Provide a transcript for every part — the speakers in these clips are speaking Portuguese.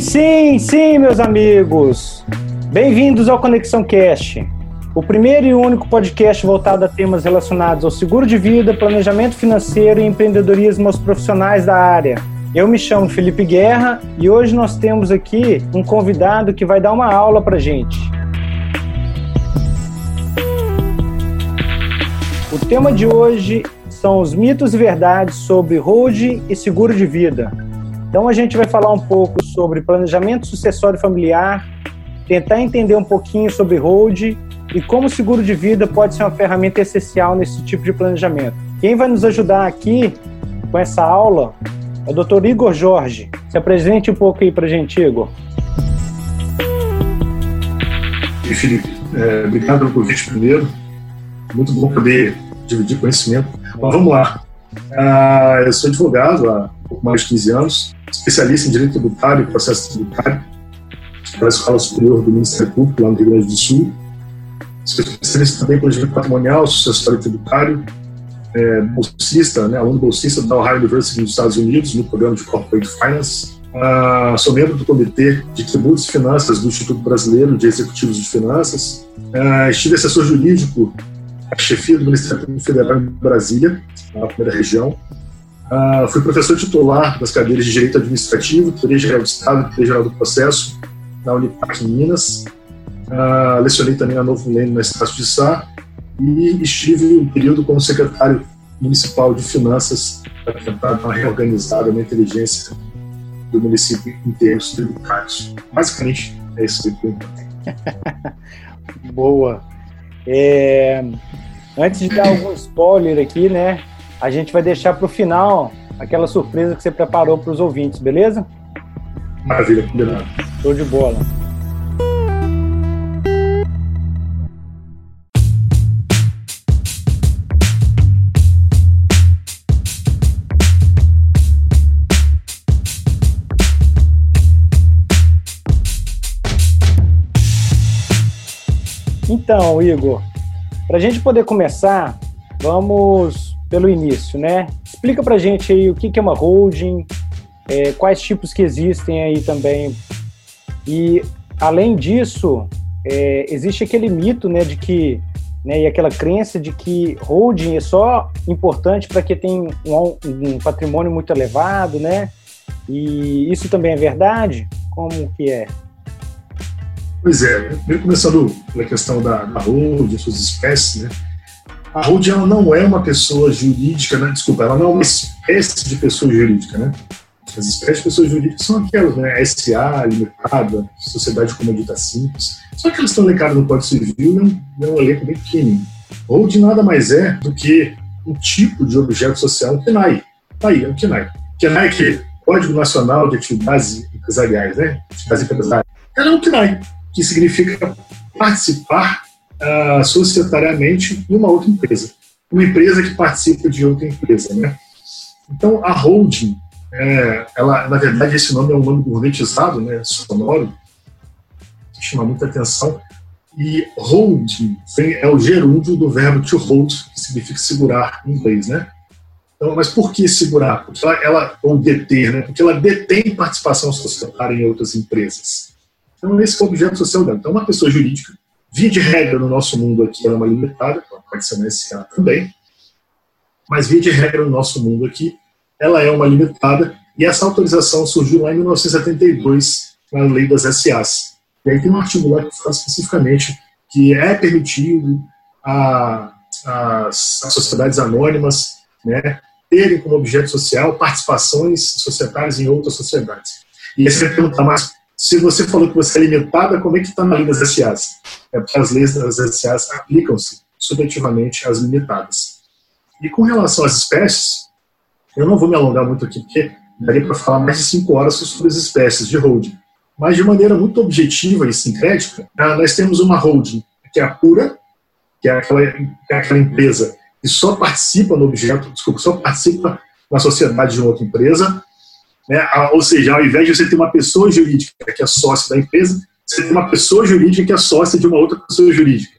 sim, sim, meus amigos. Bem-vindos ao Conexão Cast, o primeiro e único podcast voltado a temas relacionados ao seguro de vida, planejamento financeiro e empreendedorismo aos profissionais da área. Eu me chamo Felipe Guerra e hoje nós temos aqui um convidado que vai dar uma aula para gente. O tema de hoje são os mitos e verdades sobre holding e seguro de vida. Então a gente vai falar um pouco sobre planejamento sucessório familiar, tentar entender um pouquinho sobre holding e como o seguro de vida pode ser uma ferramenta essencial nesse tipo de planejamento. Quem vai nos ajudar aqui com essa aula é o Dr. Igor Jorge. Se apresente um pouco aí para gente, Igor. E Felipe, é, obrigado pelo convite primeiro. Muito bom poder dividir conhecimento. Mas vamos lá. Ah, eu sou advogado há pouco mais de 15 anos, especialista em direito tributário e processo tributário pela Escola Superior do Ministério Público, lá no Rio Grande do Sul. Sou especialista também em planejamento patrimonial, sucessório tributário, é, bolsista, né, aluno bolsista da Ohio University nos Estados Unidos, no programa de Corporate Finance. Uh, sou membro do Comitê de Tributos e Finanças do Instituto Brasileiro de Executivos de Finanças. Uh, estive assessor jurídico à chefia do Ministério Federal em Brasília, na primeira região. Uh, fui professor titular das cadeiras de Direito Administrativo, Teoria Geral do Estado Teoria Geral do Processo na Unipac Minas. Uh, lecionei também na Novo Milênio na Estácio de Sá e estive um período como secretário municipal de finanças para tentar dar uma reorganizada na inteligência do município em termos tributários. Basicamente, é isso que eu Boa. É... Antes de dar algum spoiler aqui, né? A gente vai deixar para o final aquela surpresa que você preparou para os ouvintes, beleza? Maravilha, combinado. Show de bola. Então, Igor, para a gente poder começar, vamos pelo início, né? Explica para a gente aí o que é uma holding, é, quais tipos que existem aí também. E, além disso, é, existe aquele mito, né, de que, né, e aquela crença de que holding é só importante para quem tem um, um patrimônio muito elevado, né? E isso também é verdade? Como que é? Pois é, começando pela questão da, da suas espécies, né? A holding ela não é uma pessoa jurídica, né? desculpa, ela não é uma espécie de pessoa jurídica, né? As espécies de pessoas jurídicas são aquelas, né? SA, limitada, sociedade comodita simples. Só que elas estão elencadas no Código Civil e é um elenco bem pequenininho. Holding nada mais é do que um tipo de objeto social, um KNAI. Tá aí, é um KNAI. KNAI é que Código Nacional de Atividades Empresariais, né? Atividades empresariais. Ela é um KNAI que significa participar uh, societariamente em uma outra empresa. Uma empresa que participa de outra empresa, né? Então, a holding, é, ela, na verdade, esse nome é um nome gourmetizado, né, sonoro, que chama muita atenção. E holding é o gerúndio do verbo to hold, que significa segurar em inglês, né? Então, mas por que segurar? Porque ela, ela, ou deter, né? Porque ela detém participação societária em outras empresas. Então, esse é o objeto social dela. Então, uma pessoa jurídica, via de regra no nosso mundo aqui, ela é uma limitada, pode ser uma SA também, mas via de regra no nosso mundo aqui, ela é uma limitada, e essa autorização surgiu lá em 1972, na lei das SAs. E aí tem um artigo lá que fala especificamente que é permitido a, as, as sociedades anônimas né, terem como objeto social participações societárias em outras sociedades. E aí você vai perguntar, mas se você falou que você é limitada, como é que está na lei das SAs? É porque as leis das SAs aplicam-se subjetivamente às limitadas. E com relação às espécies, eu não vou me alongar muito aqui, porque daria para falar mais de cinco horas sobre as espécies de holding. Mas de maneira muito objetiva e sincrética, tá? nós temos uma holding que é a pura, que é aquela, que é aquela empresa que só participa no objeto, desculpa, só participa na sociedade de outra empresa, né? Ou seja, ao invés de você ter uma pessoa jurídica que é sócia da empresa, você tem uma pessoa jurídica que é sócia de uma outra pessoa jurídica.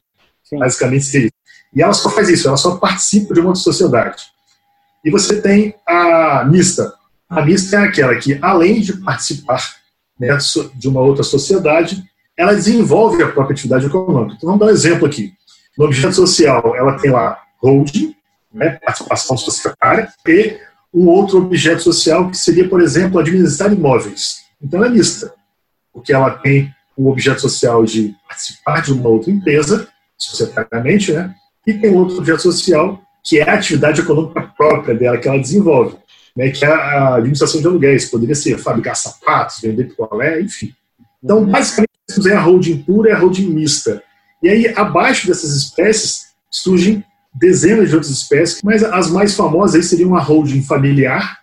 Sim. Basicamente seria isso. E ela só faz isso, ela só participa de uma outra sociedade. E você tem a mista. A mista é aquela que, além de participar né, de uma outra sociedade, ela desenvolve a própria atividade econômica. Então, vamos dar um exemplo aqui. No objeto social, ela tem lá holding, né, participação societária, e um outro objeto social que seria, por exemplo, administrar imóveis. Então, ela é mista, porque ela tem um objeto social de participar de uma outra empresa, societariamente, né, e tem outro objeto social que é a atividade econômica própria dela, que ela desenvolve, né, que é a administração de aluguéis. Poderia ser fabricar sapatos, vender picolé, enfim. Então, basicamente, é a holding pura e a holding mista. E aí, abaixo dessas espécies, surgem dezenas de outras espécies, mas as mais famosas aí seriam a holding familiar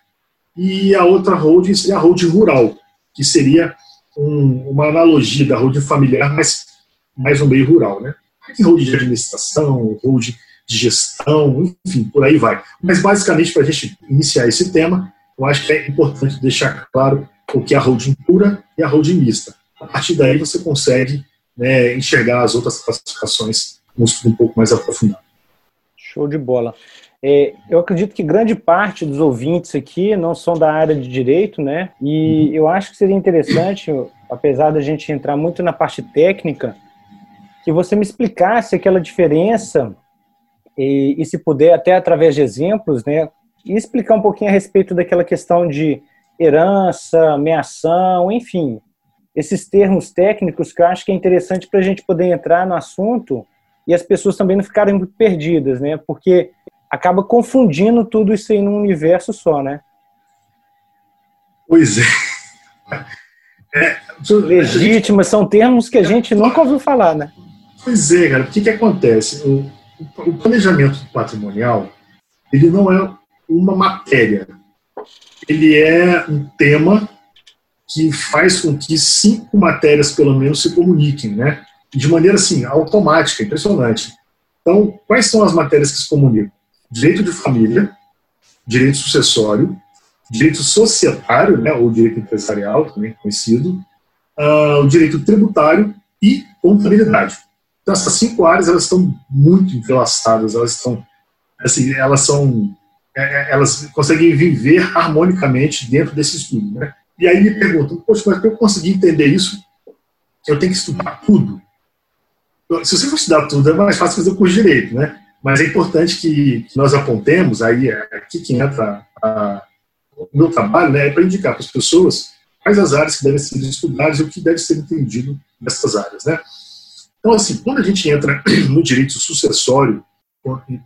e a outra holding seria a holding rural, que seria um, uma analogia da holding familiar, mas mais no meio rural. Né? Tem holding de administração, holding de gestão, enfim, por aí vai. Mas basicamente, para a gente iniciar esse tema, eu acho que é importante deixar claro o que é a holding pura e a holding mista. A partir daí você consegue né, enxergar as outras classificações um pouco mais aprofundado. Show de bola. É, eu acredito que grande parte dos ouvintes aqui não são da área de direito, né? E uhum. eu acho que seria interessante, apesar da gente entrar muito na parte técnica, que você me explicasse aquela diferença e, e se puder até através de exemplos, né? E explicar um pouquinho a respeito daquela questão de herança, ameação, enfim, esses termos técnicos que eu acho que é interessante para a gente poder entrar no assunto e as pessoas também não ficarem muito perdidas, né? Porque acaba confundindo tudo isso aí num universo só, né? Pois é. é Legítima, são termos que a gente nunca ouviu falar, né? Pois é, cara. O que, que acontece? O, o planejamento patrimonial, ele não é uma matéria. Ele é um tema que faz com que cinco matérias, pelo menos, se comuniquem, né? De maneira assim, automática, impressionante. Então, quais são as matérias que se comunicam? Direito de família, direito sucessório, direito societário, né, ou direito empresarial, também conhecido, uh, o direito tributário e contabilidade. Então, essas cinco áreas elas estão muito entrelaçadas, elas estão, assim, elas são, é, é, elas conseguem viver harmonicamente dentro desse estudo, né? E aí me perguntam, poxa, mas para eu conseguir entender isso, eu tenho que estudar tudo se você for estudar tudo, é mais fácil fazer o curso de direito, né? Mas é importante que, nós apontemos, aí é aqui que entra a, o meu trabalho, né, é para indicar para as pessoas quais as áreas que devem ser estudadas e o que deve ser entendido nessas áreas, né? Então, assim, quando a gente entra no direito sucessório,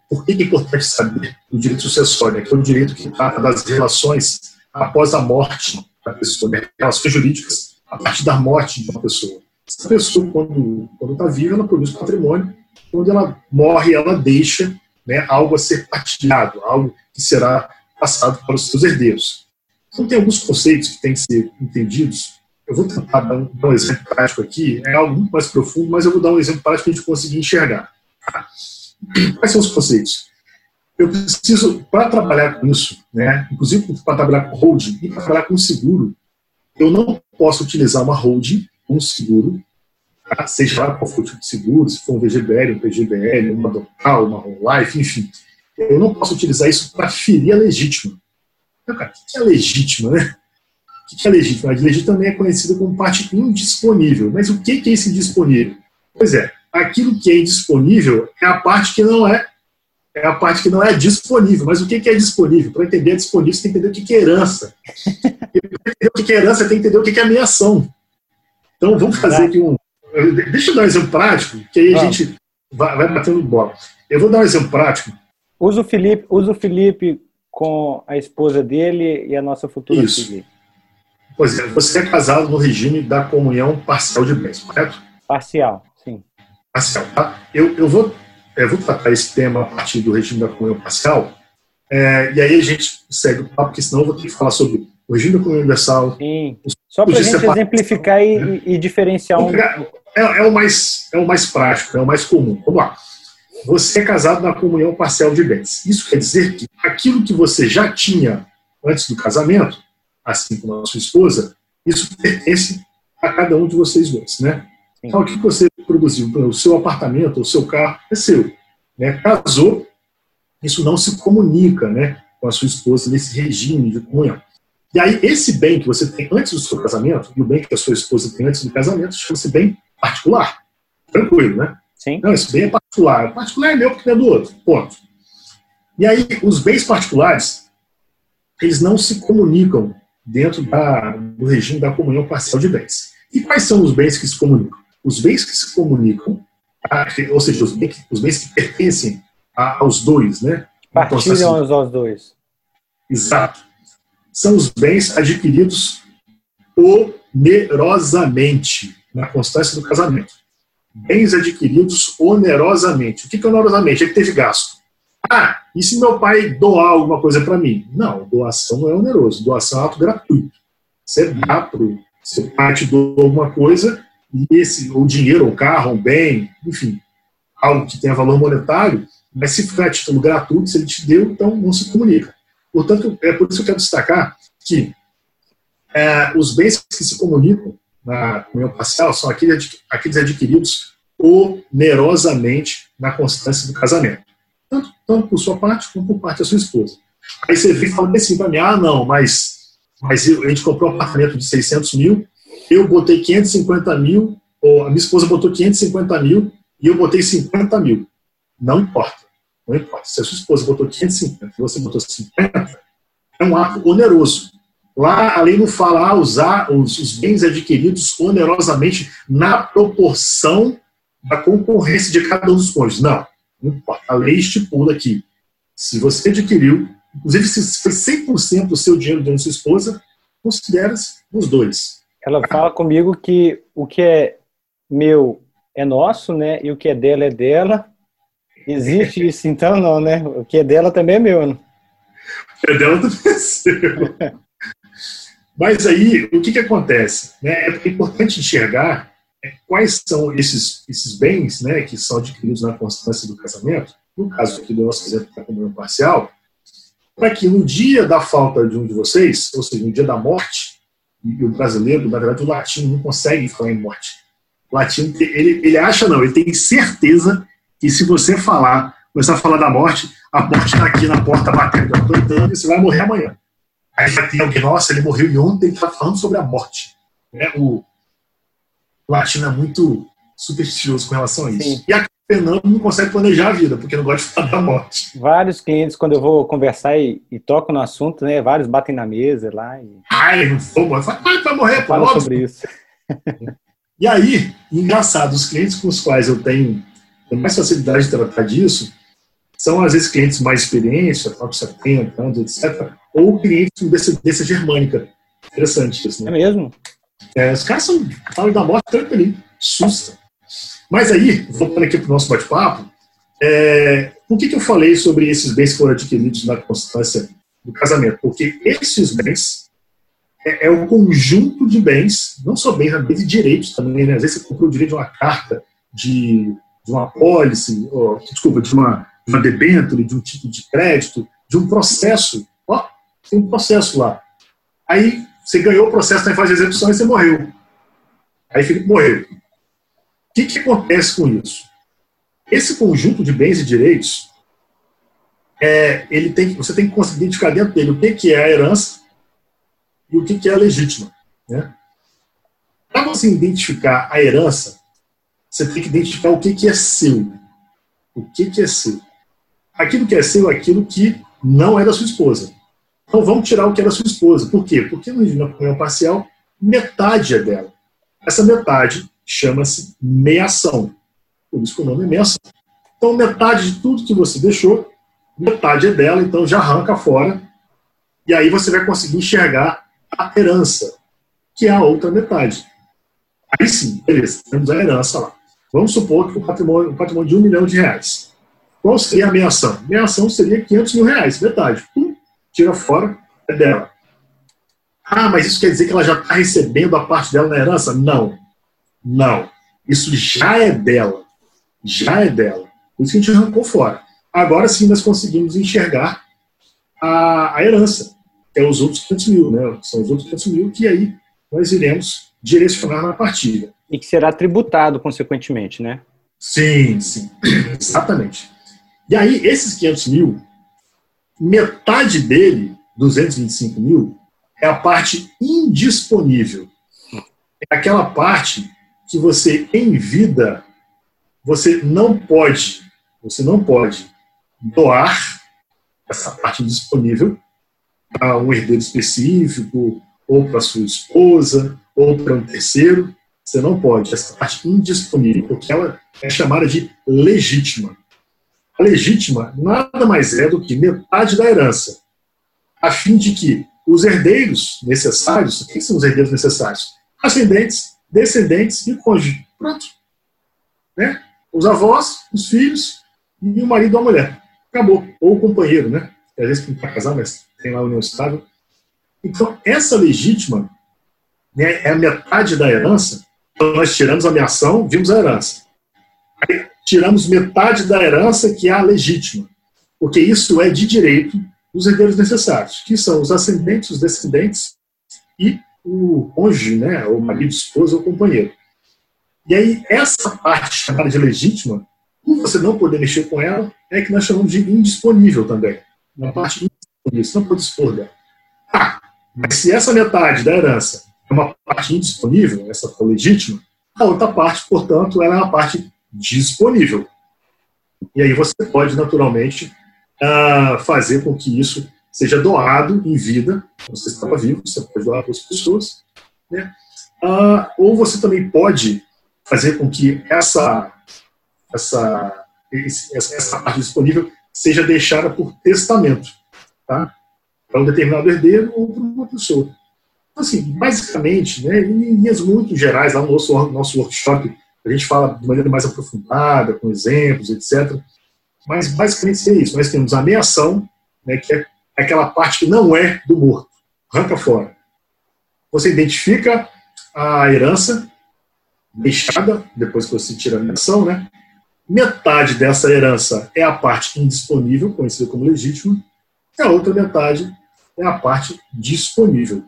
por que é importante saber o direito sucessório? Né? Que é o direito que trata das relações após a morte da pessoa, né? relações jurídicas a partir da morte de uma pessoa. Essa pessoa, quando está viva, ela produz patrimônio. Quando ela morre, ela deixa né, algo a ser partilhado, algo que será passado para os seus herdeiros. Então, tem alguns conceitos que têm que ser entendidos. Eu vou tentar dar um, dar um exemplo prático aqui, é algo muito mais profundo, mas eu vou dar um exemplo prático para a gente conseguir enxergar. Quais são os conceitos? Eu preciso, para trabalhar com isso, né, inclusive para trabalhar com holding e para trabalhar com seguro, eu não posso utilizar uma holding um seguro, tá? seja lá qual for o tipo de seguro, se for um VGBL, um PGBL, uma Docal, uma Home Life, enfim. Eu não posso utilizar isso para ferir a legítima. Então, cara, o que é legítima, né? O que é legítima? A legítima também é conhecida como parte indisponível. Mas o que é esse indisponível? Pois é, aquilo que é indisponível é a parte que não é é a parte que não é disponível. Mas o que é disponível? Para entender disponível, você tem que entender o que é herança. Para entender o que é herança, você tem que entender o que é ameação. Então, vamos fazer aqui um. Deixa eu dar um exemplo prático, que aí a gente vai, vai batendo bola. Eu vou dar um exemplo prático. Usa o Felipe, usa o Felipe com a esposa dele e a nossa futura Isso. filha. Pois é, você é casado no regime da comunhão parcial de bens, correto? Parcial, sim. Parcial, tá? Eu, eu, vou, eu vou tratar esse tema a partir do regime da comunhão parcial, é, e aí a gente segue o papo, porque senão eu vou ter que falar sobre o regime universal, Sim. Só para a gente exemplificar e, né? e, diferenciar um. É, é, o mais, é o mais prático, é o mais comum. Vamos lá. Você é casado na comunhão parcial de bens. Isso quer dizer que aquilo que você já tinha antes do casamento, assim como a sua esposa, isso pertence a cada um de vocês dois, né? Então, o que você produziu, o seu apartamento, o seu carro, é seu. Né? Casou, isso não se comunica né, com a sua esposa nesse regime de comunhão. E aí, esse bem que você tem antes do seu casamento, e o bem que a sua esposa tem antes do casamento, chama-se bem particular. Tranquilo, né? Sim. Não, esse bem é particular. O particular é meu porque é do outro. Ponto. E aí, os bens particulares, eles não se comunicam dentro da, do regime da comunhão parcial de bens. E quais são os bens que se comunicam? Os bens que se comunicam, ou seja, os bens, os bens que pertencem aos dois, né? Partilham assim, aos dois. Exato. São os bens adquiridos onerosamente na constância do casamento. Bens adquiridos onerosamente. O que é onerosamente? Ele teve gasto. Ah, e se meu pai doar alguma coisa para mim? Não, doação não é oneroso, doação é ato gratuito. Você dá para o seu pai te doa alguma coisa, e esse, ou dinheiro, ou carro, ou bem, enfim, algo que tenha valor monetário, mas se for a título gratuito, se ele te deu, então não se comunica. Portanto, é por isso que eu quero destacar que é, os bens que se comunicam na comunhão parcial são aqueles, aqueles adquiridos onerosamente na constância do casamento tanto, tanto por sua parte como por parte da sua esposa. Aí você vem falando assim para mim, ah, não, mas, mas a gente comprou um apartamento de 600 mil, eu botei 550 mil, ou a minha esposa botou 550 mil e eu botei 50 mil. Não importa, não importa. Se a sua esposa botou 550 e você botou 50, é um ato oneroso. Lá a lei não fala ah, usar os, os bens adquiridos onerosamente na proporção da concorrência de cada um dos cônjuges. Não. A lei estipula que se você adquiriu, inclusive se foi 100% do seu dinheiro dentro da sua esposa, considera-se os dois. Ela fala comigo que o que é meu é nosso, né? E o que é dela é dela. Existe isso então não, né? O que é dela também é meu, né? O que é dela também é seu. Mas aí, o que, que acontece? Né? É importante enxergar é, quais são esses, esses bens né, que são adquiridos na constância do casamento, no caso aqui do nosso exemplo da comunhão parcial, para que no dia da falta de um de vocês, ou seja, no dia da morte, e o brasileiro, na verdade, o latino não consegue falar em morte. O latino, ele, ele acha não, ele tem certeza que se você falar, começar a falar da morte, a morte está aqui na porta batendo, apertando, e você vai morrer amanhã. Aí vai ter alguém, nossa, ele morreu e ontem ele está falando sobre a morte. É, o, o latino é muito supersticioso com relação a isso. Sim. E a Fernando não consegue planejar a vida, porque não gosta de falar da morte. Vários clientes, quando eu vou conversar e, e toco no assunto, né? Vários batem na mesa lá. E... Ai, não vou morrer. Vai, vai morrer, pô. Fala sobre isso. E aí, engraçado, os clientes com os quais eu tenho mais facilidade de tratar disso são, às vezes, clientes mais experientes, com 70 anos, etc., ou clientes com descendência germânica. Interessante isso, né? É mesmo? É, os caras são, falam da morte tranquilinho, sussa. Mas aí, voltando aqui para o nosso bate-papo, é, por que, que eu falei sobre esses bens que foram adquiridos na constância do casamento? Porque esses bens é, é o conjunto de bens, não só bens, mas bens e direitos também. Né? Às vezes você comprou o direito de uma carta, de, de uma pólice, ou, desculpa, de uma, de uma debênture, de um tipo de crédito, de um processo. Ó, tem um processo lá. Aí você ganhou o processo, está em fase de execução e você morreu. Aí Felipe morreu. O que, que acontece com isso? Esse conjunto de bens e direitos, é, ele tem, você tem que conseguir identificar dentro dele o que, que é a herança e o que, que é a legítima. Né? Para você identificar a herança, você tem que identificar o que, que é seu. O que, que é seu. Aquilo que é seu é aquilo que não é da sua esposa. Então vamos tirar o que era sua esposa. Por quê? Porque regime comunhão parcial, metade é dela. Essa metade chama-se meação. Por isso que o nome é meação. Então metade de tudo que você deixou, metade é dela, então já arranca fora. E aí você vai conseguir enxergar a herança, que é a outra metade. Aí sim, beleza, temos a herança lá. Vamos supor que o patrimônio, o patrimônio de um milhão de reais. Qual seria a meação? Meação seria 500 mil reais, metade. Pum, tira fora, é dela. Ah, mas isso quer dizer que ela já está recebendo a parte dela na herança? Não. Não. Isso já é dela. Já é dela. Por isso que a gente arrancou fora. Agora sim nós conseguimos enxergar a, a herança, é os outros 500 mil, né? São os outros 500 mil que aí nós iremos direcionar na partilha. E que será tributado, consequentemente, né? Sim, sim. Exatamente. E aí, esses 500 mil metade dele, 225 mil, é a parte indisponível. É aquela parte que você, em vida, você não pode, você não pode doar essa parte indisponível para um herdeiro específico, ou para sua esposa, ou para um terceiro. Você não pode, essa parte indisponível, porque ela é chamada de legítima. A legítima nada mais é do que metade da herança, a fim de que os herdeiros necessários, quem são os herdeiros necessários? Ascendentes, descendentes e cônjuge. Pronto. Né? Os avós, os filhos e o marido ou a mulher. Acabou. Ou o companheiro, né? Às vezes não para casar, mas tem lá a união estável. Então, essa legítima né, é a metade da herança. Nós tiramos a ameação, vimos a herança. Aí, tiramos metade da herança, que é a legítima. Porque isso é de direito dos herdeiros necessários, que são os ascendentes, os descendentes e o cônjuge, né, o marido, esposa ou companheiro. E aí, essa parte chamada de legítima, por você não poder mexer com ela, é que nós chamamos de indisponível também. Uma parte indisponível, você não pode dispor dela. Ah, mas se essa metade da herança uma parte indisponível, essa for legítima, a outra parte, portanto, ela é uma parte disponível. E aí você pode, naturalmente, uh, fazer com que isso seja doado em vida. Você estava vivo, você pode doar para as pessoas. Né? Uh, ou você também pode fazer com que essa, essa, essa parte disponível seja deixada por testamento. Tá? para um determinado herdeiro ou para uma pessoa. Assim, basicamente, né, em linhas muito gerais, lá no nosso, nosso workshop, a gente fala de maneira mais aprofundada, com exemplos, etc. Mas basicamente é isso. Nós temos a ameação, né, que é aquela parte que não é do morto, arranca fora. Você identifica a herança deixada, depois que você tira a ameação, né? Metade dessa herança é a parte indisponível, conhecida como legítima, e a outra metade é a parte disponível,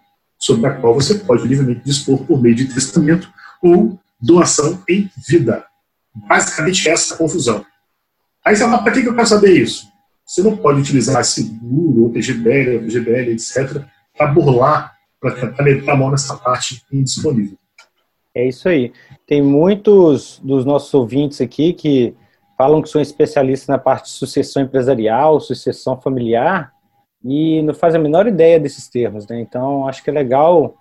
sobre a qual você pode livremente dispor por meio de testamento ou doação em vida. Basicamente, essa confusão. Aí você fala, para que eu quero saber isso? Você não pode utilizar seguro, ou PGBL, ou PGBL, etc., para burlar, para tentar meter a mão nessa parte indisponível. É isso aí. Tem muitos dos nossos ouvintes aqui que falam que são especialistas na parte de sucessão empresarial, sucessão familiar, e não faz a menor ideia desses termos, né? Então, acho que é legal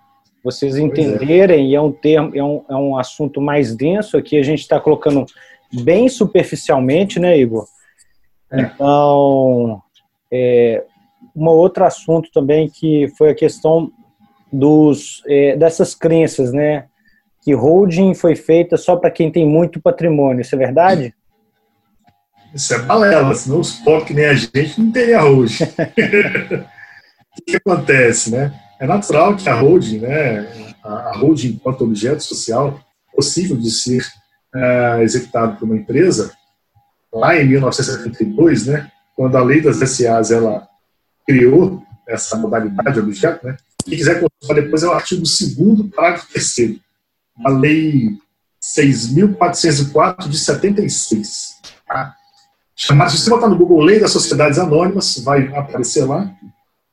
vocês é. entenderem, é. e é um termo, é um, é um assunto mais denso aqui, a gente está colocando bem superficialmente, né, Igor? É. Então, é, um outro assunto também que foi a questão dos, é, dessas crenças, né? Que holding foi feita só para quem tem muito patrimônio, isso é verdade? Isso é balela, senão os pobres que nem a gente não teria holding. o que acontece, né? É natural que a holding, né, a holding enquanto objeto social, possível de ser é, executado por uma empresa, lá em 1972, né, quando a lei das SAs ela criou essa modalidade de objeto, né, quem quiser consultar depois é o artigo 2 parágrafo 3 a lei 6.404 de 76. Tá? Chamado, se você botar no Google Lei das Sociedades Anônimas, vai aparecer lá,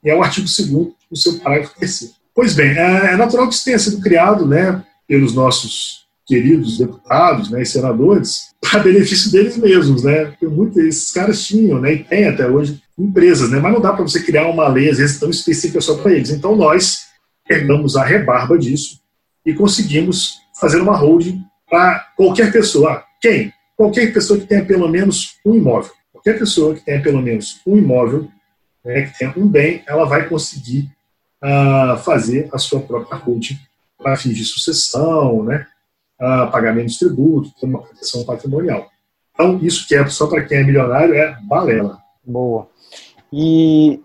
e é o artigo 2 no seu parágrafo terceiro. Pois bem, é, é natural que isso tenha sido criado né, pelos nossos queridos deputados né, e senadores para benefício deles mesmos, né? Porque muitos esses caras tinham, né, e tem até hoje, empresas, né? Mas não dá para você criar uma lei, às vezes, tão específica só para eles. Então, nós pegamos a rebarba disso e conseguimos fazer uma holding para qualquer pessoa. Quem? Qualquer pessoa que tenha pelo menos um imóvel. Qualquer pessoa que tenha pelo menos um imóvel, né, que tenha um bem, ela vai conseguir uh, fazer a sua própria holding para fins de sucessão, né, uh, pagamento de tributo, ter uma proteção patrimonial. Então, isso que é só para quem é milionário é balela. Boa. E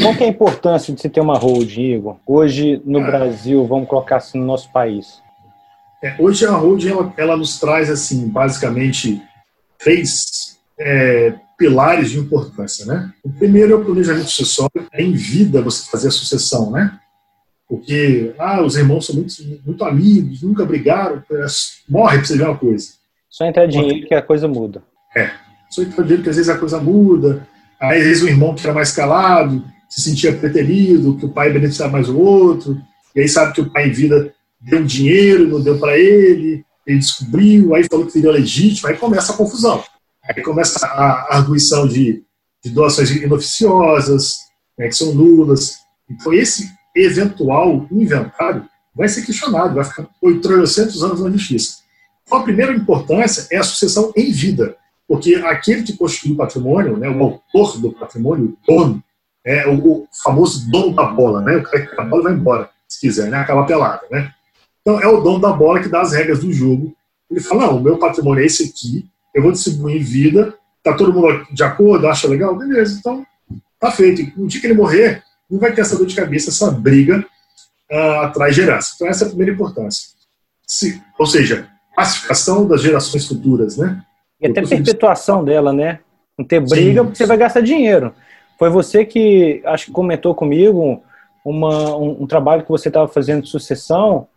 qual que é a importância de você ter uma holding, Igor? Hoje, no ah. Brasil, vamos colocar assim no nosso país. É, hoje a holding ela, ela, nos traz assim basicamente três é, pilares de importância, né? O primeiro é o planejamento sucessório, é em vida você fazer a sucessão, né? Porque ah, os irmãos são muito, muito amigos, nunca brigaram, é, morre para você ver uma coisa. Só entrar dinheiro que a coisa muda. É, só entrar dinheiro que às vezes a coisa muda, aí às vezes o irmão que era mais calado se sentia preterido, que o pai beneficiava mais o outro, e aí sabe que o pai em vida deu dinheiro, não deu para ele, ele descobriu, aí falou que seria legítimo, aí começa a confusão. Aí começa a arguição de, de doações inoficiosas, né, que são nulas. Então, esse eventual inventário vai ser questionado, vai ficar 800 anos na justiça. Então, a primeira importância é a sucessão em vida, porque aquele que constitui o patrimônio, né, o autor do patrimônio, o dono, é o famoso dono da bola, né, o cara que a bola vai embora, se quiser, né, acaba pelada, né. Então, é o dono da bola que dá as regras do jogo. Ele fala, não, o meu patrimônio é esse aqui, eu vou distribuir em vida, tá todo mundo de acordo, acha legal? Beleza, então tá feito. No dia que ele morrer, não vai ter essa dor de cabeça, essa briga uh, atrás de herança. Então essa é a primeira importância. Se, ou seja, pacificação das gerações futuras, né? E até perpetuação dela, né? Não ter briga Sim. porque você vai gastar dinheiro. Foi você que, acho que comentou comigo, uma, um, um trabalho que você estava fazendo de sucessão,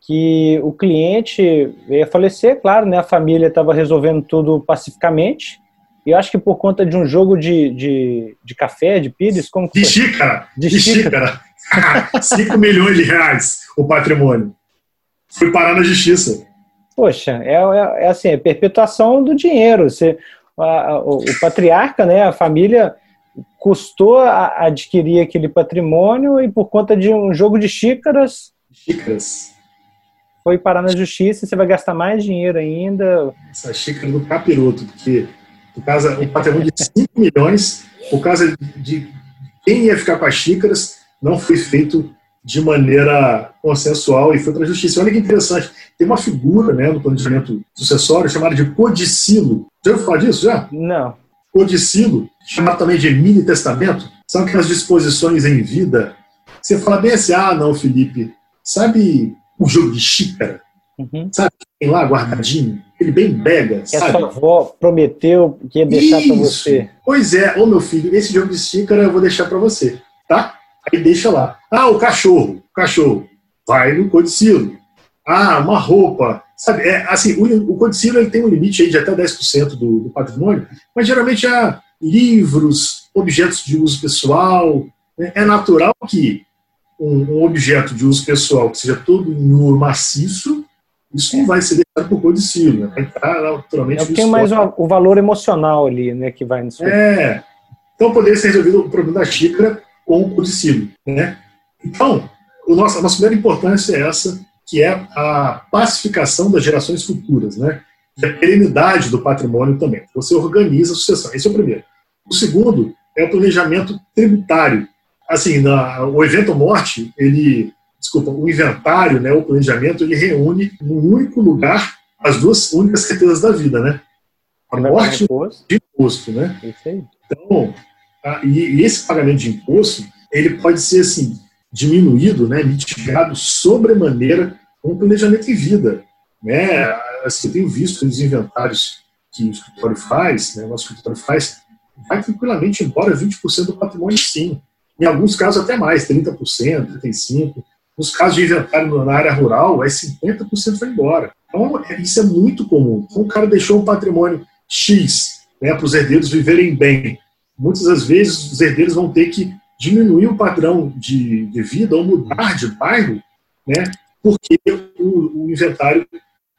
que o cliente ia falecer, claro, né? A família estava resolvendo tudo pacificamente. E eu acho que por conta de um jogo de, de, de café, de pires, como De xícara! De, de xícara! 5 milhões de reais o patrimônio. Foi parar na justiça. Poxa, é, é, é assim, é perpetuação do dinheiro. Você, a, a, o, o, patriarca, né, a família custou a, adquirir aquele patrimônio e por conta de um jogo de xícaras. Xícaras foi parar na justiça e você vai gastar mais dinheiro ainda. Essa xícara do capiroto, porque por causa o patrimônio de 5 milhões, por causa de quem ia ficar com as xícaras, não foi feito de maneira consensual e foi para a justiça. Olha que interessante, tem uma figura né, no planejamento sucessório chamada de codicilo. Já ouviu falar disso já? Não. Codicilo, chamado também de mini testamento, são aquelas disposições em vida. Você fala bem assim, ah, não, Felipe, sabe o jogo de xícara, uhum. sabe? Tem lá guardadinho, ele bem bega, que sabe? a sua avó prometeu que ia deixar para você. Pois é, ô meu filho, esse jogo de xícara eu vou deixar para você, tá? Aí deixa lá. Ah, o cachorro, o cachorro, vai no codicilo. Ah, uma roupa, sabe? É, assim, o, o codicilo ele tem um limite aí de até 10% do, do patrimônio, mas geralmente há livros, objetos de uso pessoal. Né? É natural que um, objeto de uso pessoal que seja todo em ouro maciço, isso não vai ser deixado por codicilo, né? vai entrar naturalmente. É porque mais o, o, valor emocional ali, né, que vai nisso. É. Então poderia ser resolvido o problema da xícara com o codicilo, né? Então, o nosso, a nossa primeira importância é essa, que é a pacificação das gerações futuras, né? E a perenidade do patrimônio também. Você organiza a sucessão. Esse é o primeiro. O segundo é o planejamento tributário, assim, na, o evento morte, ele, desculpa, o inventário, né, o planejamento, ele reúne num único lugar as duas únicas certezas da vida, né? A morte de imposto, né? Então, a, e, e, esse pagamento de imposto, ele pode ser, assim, diminuído, né, mitigado sobremaneira com o planejamento em vida, né? Assim, eu tenho visto nos inventários que o escritório faz, né, o nosso escritório faz, vai tranquilamente embora 20% do patrimônio sim. Em alguns casos até mais, 30%, 35%. Nos casos de inventário na área rural, é 50% vai embora. Então, é, isso é muito comum. Então, o cara deixou um patrimônio X né, para os herdeiros viverem bem. Muitas das vezes, os herdeiros vão ter que diminuir o padrão de, de vida ou mudar de bairro, né, porque o, o inventário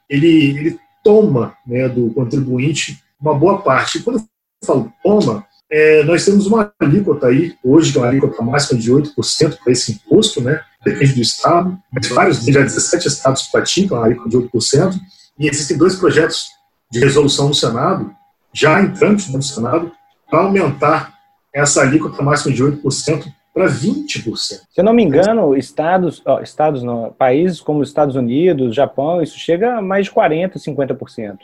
ele, ele toma né, do contribuinte uma boa parte. E quando eu falo toma, é, nós temos uma alíquota aí, hoje, que é uma alíquota máxima de 8% para esse imposto, né? Depende do estado, mas vários, já 17 estados praticam a alíquota de 8%, e existem dois projetos de resolução no Senado, já em trâmite no Senado, para aumentar essa alíquota máxima de 8% para 20%. Se eu não me engano, estados, ó, estados não, países como os Estados Unidos, Japão, isso chega a mais de 40%, 50%.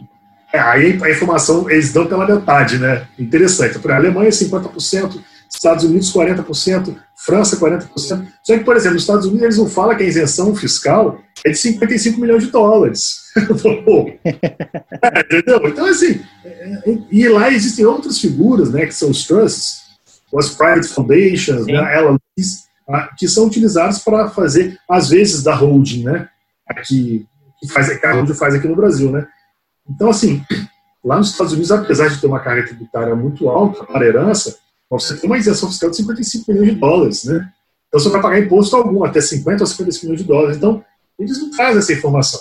É, aí a informação eles dão pela metade, né? Interessante. Para a Alemanha, 50%, Estados Unidos, 40%, França, 40%. Só que, por exemplo, nos Estados Unidos eles não falam que a isenção fiscal é de 55 milhões de dólares. é, entendeu? Então, assim, é, é, e lá existem outras figuras, né, que são os trusts, as private foundations, né, LLCs, ah, que são utilizados para fazer, às vezes, da holding, né, aqui, que, faz, que a holding faz aqui no Brasil, né, então, assim, lá nos Estados Unidos, apesar de ter uma carga tributária muito alta para herança, Você tem uma isenção fiscal de 55 milhões de dólares, né? Então você vai pagar imposto algum, até 50 ou 55 milhões de dólares. Então, eles não trazem essa informação.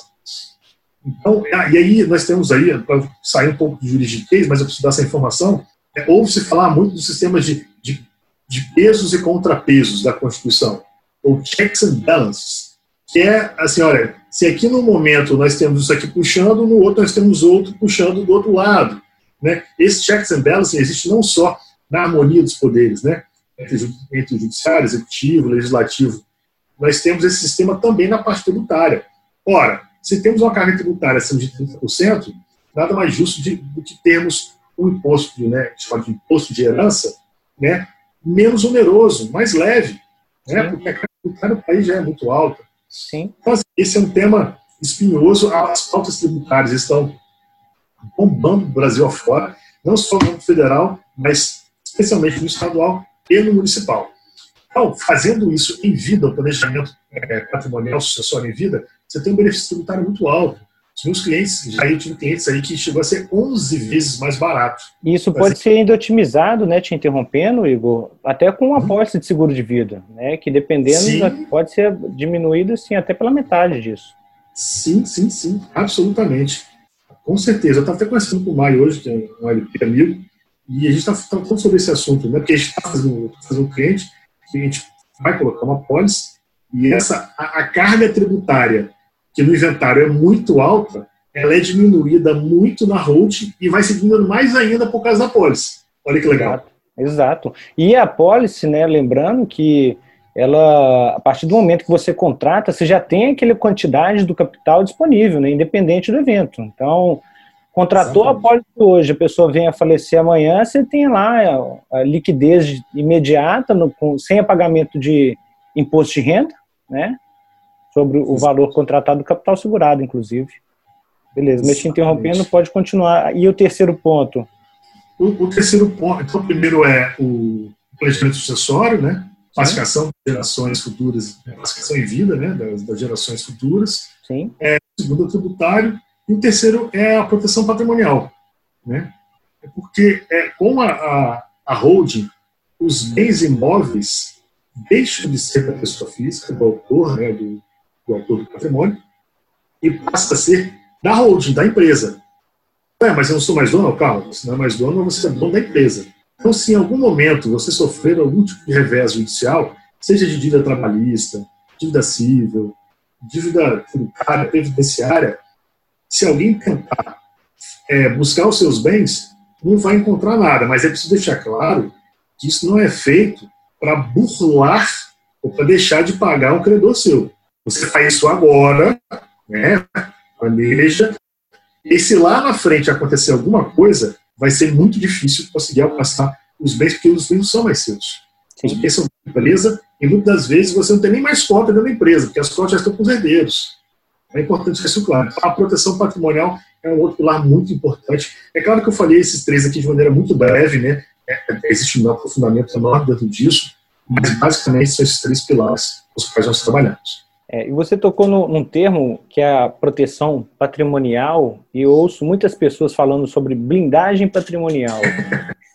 Então, ah, e aí nós temos aí, para sair um pouco de juridiquês, mas eu preciso dar essa informação, é, ouve-se falar muito dos sistemas de, de, de, pesos e contrapesos da Constituição, ou checks and balances, que é assim, olha, se aqui no momento nós temos isso aqui puxando, no outro nós temos outro puxando do outro lado. Né? Esse checks and balances existe não só na harmonia dos poderes, né? entre, entre o judiciário, executivo, legislativo, nós temos esse sistema também na parte tributária. Ora, se temos uma carga tributária acima de 30%, nada mais justo de, do que termos um imposto, né, de imposto de herança, né, menos oneroso, mais leve, né, porque a carga tributária no país já é muito alta. Sim. Esse é um tema espinhoso. As pautas tributárias estão bombando o Brasil afora, não só no federal, mas especialmente no estadual e no municipal. Então, fazendo isso em vida, o planejamento é, patrimonial sucessório em vida, você tem um benefício tributário muito alto. Os meus clientes, já eu tive clientes aí que chegou a ser 11 vezes mais barato. E isso pode ser ainda otimizado, né, te interrompendo, Igor, até com uma apólice de seguro de vida, né, que dependendo sim. pode ser diminuído assim, até pela metade disso. Sim, sim, sim, absolutamente. Com certeza. Eu estava até conversando com o Maio hoje, que é um LP amigo, e a gente está falando sobre esse assunto, né, porque a gente está fazendo, fazendo um cliente que a gente vai colocar uma pólice e essa a, a, carga tributária que no inventário é muito alta, ela é diminuída muito na hold e vai se diminuindo mais ainda por causa da pólice. Olha que legal. Exato. Exato. E a pólice, né, lembrando que ela, a partir do momento que você contrata, você já tem aquela quantidade do capital disponível, né, independente do evento. Então, Contratou Exatamente. a pólice hoje, a pessoa vem a falecer amanhã, você tem lá a, liquidez imediata, no, com, sem pagamento de imposto de renda, né? Sobre o valor contratado do capital segurado, inclusive. Beleza, mas te interrompendo, pode continuar. E o terceiro ponto? O, o terceiro ponto, então, o primeiro é o planejamento sucessório, né? Classificação de gerações futuras, classificação em vida, né? Das, das gerações futuras. Sim. É, o segundo é o tributário e o terceiro é a proteção patrimonial. Né? É porque é, com a, a, a holding, os bens imóveis deixam de ser da pessoa física, do autor, né, do, do autor do patrimônio, e passa a ser da holding, da empresa. É, mas eu não sou mais dono? Calma, você não é mais dono, você é dono da empresa. Então, se em algum momento você sofrer algum tipo de revés judicial, seja de dívida trabalhista, dívida civil, dívida tributária, previdenciária, se alguém tentar é, buscar os seus bens, não vai encontrar nada. Mas é preciso deixar claro que isso não é feito para burlar ou para deixar de pagar um credor seu. Você faz isso agora, né? planeja, e se lá na frente acontecer alguma coisa, vai ser muito difícil conseguir alcançar os bens, porque os bens não são mais seus. Sim. Os bens são da empresa, e muitas vezes você não tem nem mais conta dentro da empresa, porque as contas já estão com os herdeiros. É importante isso claro. A proteção patrimonial é um outro pilar muito importante. É claro que eu falei esses três aqui de maneira muito breve, né? É, existe um aprofundamento enorme dentro disso, mas basicamente são esses três pilares os quais nós trabalhamos. É, e você tocou no, num termo que é a proteção patrimonial, e eu ouço muitas pessoas falando sobre blindagem patrimonial.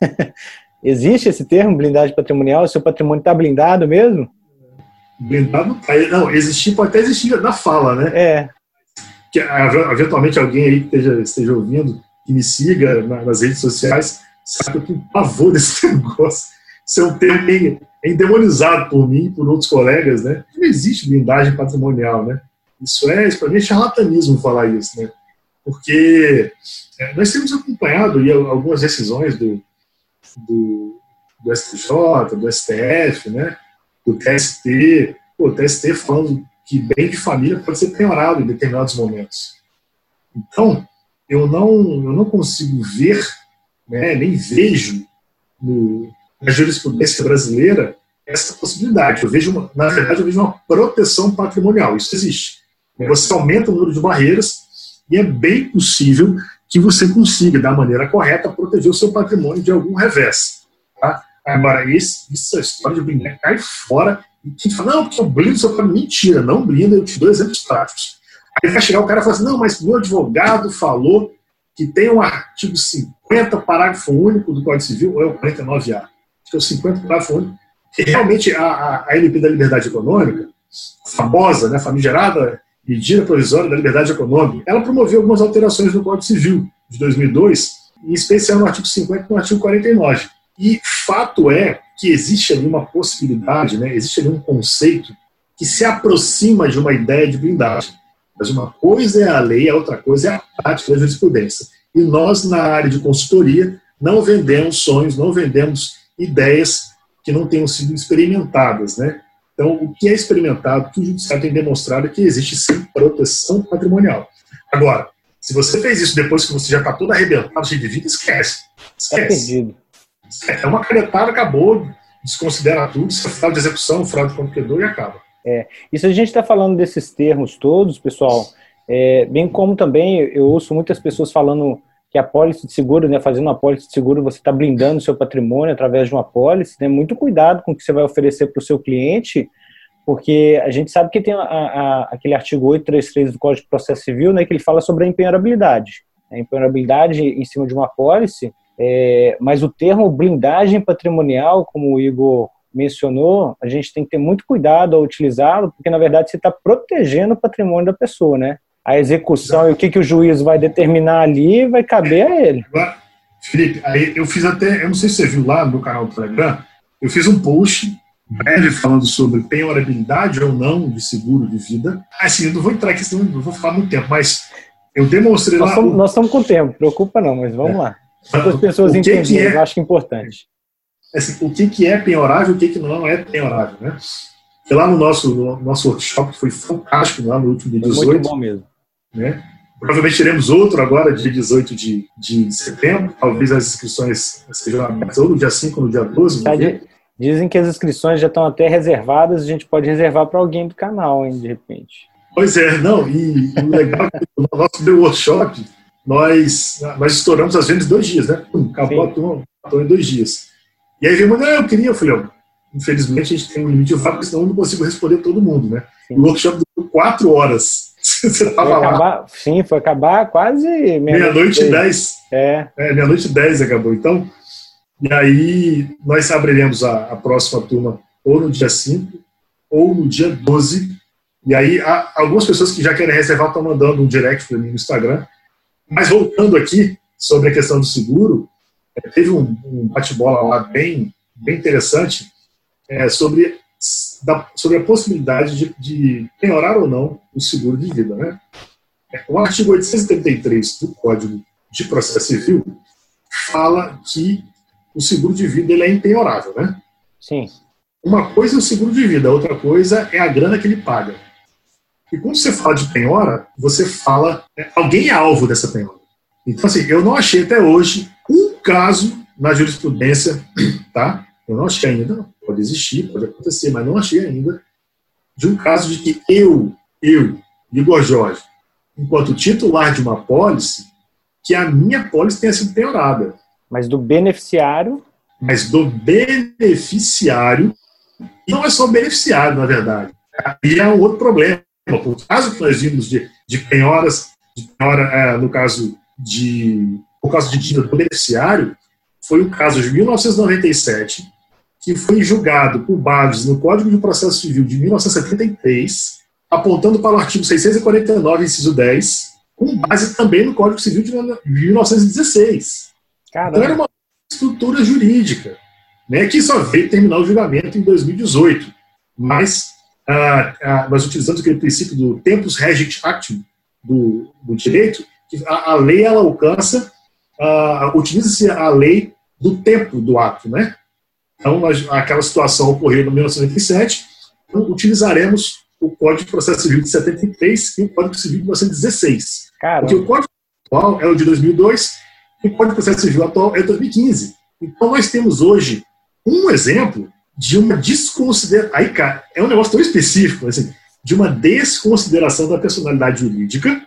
Existe esse termo, blindagem patrimonial? O seu patrimônio está blindado mesmo? blindado não existir pode até existir na fala, né? É. Que eventualmente alguém aí que esteja, esteja ouvindo, que me siga nas redes sociais, sabe que eu tenho pavor desse negócio. Isso é um termo bem endemonizado por mim e por outros colegas, né? Não existe blindagem patrimonial, né? Isso é, para mim é charlatanismo falar isso, né? Porque é, nós temos acompanhado aí algumas decisões do, do, do STJ, do STF, né? do TST, pô, o TST falando que bem de família pode ser penhorado em determinados momentos. Então, eu não, eu não consigo ver, né, nem vejo no, na jurisprudência brasileira essa possibilidade. Eu vejo, uma, na verdade, eu vejo uma proteção patrimonial. Isso existe. Você aumenta o número de barreiras e é bem possível que você consiga, da maneira correta, proteger o seu patrimônio de algum revés. Tá? Agora, esse, essa história de blindar cai fora. E quem fala, não, porque eu blindo seu para mentira, não blinda, eu te dou exemplos práticos. Aí vai chegar o cara e falar assim, não, mas meu advogado falou que tem um artigo 50, parágrafo único do Código Civil, ou é o 49A. O 50 parágrafo único, que realmente a, a, a MP da Liberdade Econômica, famosa, né, famigerada medida provisória da liberdade econômica, ela promoveu algumas alterações no Código Civil de 2002, em especial no artigo 50 e no artigo 49. E fato é que existe ali uma possibilidade, né, existe ali um conceito que se aproxima de uma ideia de blindagem. Mas uma coisa é a lei, a outra coisa é a prática da jurisprudência. E nós, na área de consultoria, não vendemos sonhos, não vendemos ideias que não tenham sido experimentadas. Né? Então, o que é experimentado, o que o judiciário tem demonstrado é que existe sim proteção patrimonial. Agora, se você fez isso depois que você já está todo arrebentado, cheio de vida, esquece. Esquece. É. É uma canetada, acabou, desconsidera tudo, isso é fraude de execução, fraude de e acaba. É, isso a gente está falando desses termos todos, pessoal, é, bem como também eu ouço muitas pessoas falando que a pólice de seguro, né, fazendo uma pólice de seguro, você está blindando o seu patrimônio através de uma pólice, né, muito cuidado com o que você vai oferecer para o seu cliente, porque a gente sabe que tem a, a, aquele artigo 833 do Código de Processo Civil, né, que ele fala sobre a empenhorabilidade. A empenhorabilidade em cima de uma pólice, é, mas o termo blindagem patrimonial, como o Igor mencionou, a gente tem que ter muito cuidado ao utilizá-lo, porque na verdade você está protegendo o patrimônio da pessoa, né? A execução e o que, que o juiz vai determinar ali vai caber a ele. Felipe, aí eu fiz até, eu não sei se você viu lá no canal do Telegram, eu fiz um post breve falando sobre penhorabilidade ou não de seguro de vida. Assim, eu não vou entrar aqui, senão eu vou falar muito tempo, mas eu demonstrei nós lá. Estamos, nós estamos com tempo, preocupa não, mas vamos é. lá. Para as pessoas entenderem, é, eu acho que é importante assim, o que, que é penhorável e o que, que não é penhorável. Né? E lá no nosso, no nosso workshop, que foi fantástico lá no último dia 18. Muito bom mesmo. Né? Provavelmente teremos outro agora, dia 18 de, de setembro. Talvez as inscrições sejam abertas ou no dia 5 ou no dia 12. Tá Dizem que as inscrições já estão até reservadas, a gente pode reservar para alguém do canal, hein, de repente. Pois é, não, e o legal é que no nosso workshop, nós, nós estouramos as vendas em dois dias, né? Acabou a turma em dois dias. E aí veio uma, não, eu queria, eu falei, ó, infelizmente a gente tem um limite de vaga, senão eu não consigo responder todo mundo, né? Sim. O workshop durou quatro horas. Você tava lá. sim, foi acabar quase meia-noite meia dez. É. é meia-noite dez acabou. Então, e aí nós abriremos a, a próxima turma ou no dia 5 ou no dia 12. E aí há, algumas pessoas que já querem reservar estão mandando um direct para mim no Instagram. Mas voltando aqui sobre a questão do seguro, teve um, um bate-bola lá bem, bem interessante é, sobre, da, sobre a possibilidade de, de penhorar ou não o seguro de vida. Né? O artigo 833 do Código de Processo Civil fala que o seguro de vida ele é impenhorável, né? Sim. Uma coisa é o seguro de vida, outra coisa é a grana que ele paga. E quando você fala de penhora, você fala. É, alguém é alvo dessa penhora. Então, assim, eu não achei até hoje um caso na jurisprudência, tá? Eu não achei ainda, pode existir, pode acontecer, mas não achei ainda, de um caso de que eu, eu, Igor Jorge, enquanto titular de uma pólice, que a minha pólice tenha sido penhorada. Mas do beneficiário? Mas do beneficiário, e não é só beneficiário, na verdade. Aí é um outro problema. Por caso que nós vimos de, de penhoras, de penhora, é, no caso de, por causa de dívida do beneficiário, foi o caso de 1997, que foi julgado por base no Código de Processo Civil de 1973, apontando para o artigo 649, inciso 10, com base também no Código Civil de 1916. Caramba. Então era uma estrutura jurídica, né, que só veio terminar o julgamento em 2018. Mas ah, ah, nós utilizamos aquele princípio do tempus regit actum do, do direito, a, a lei ela alcança, uh, utiliza-se a lei do tempo do ato, né? Então, aquela situação ocorreu em 1997, então, utilizaremos o Código de Processo Civil de 73 e o Código Civil de 1916. Caramba. Porque o Código atual é o de 2002 e o Código de Processo Civil atual é de 2015. Então, nós temos hoje um exemplo de uma desconsideração. Aí, cara, é um negócio tão específico, assim, de uma desconsideração da personalidade jurídica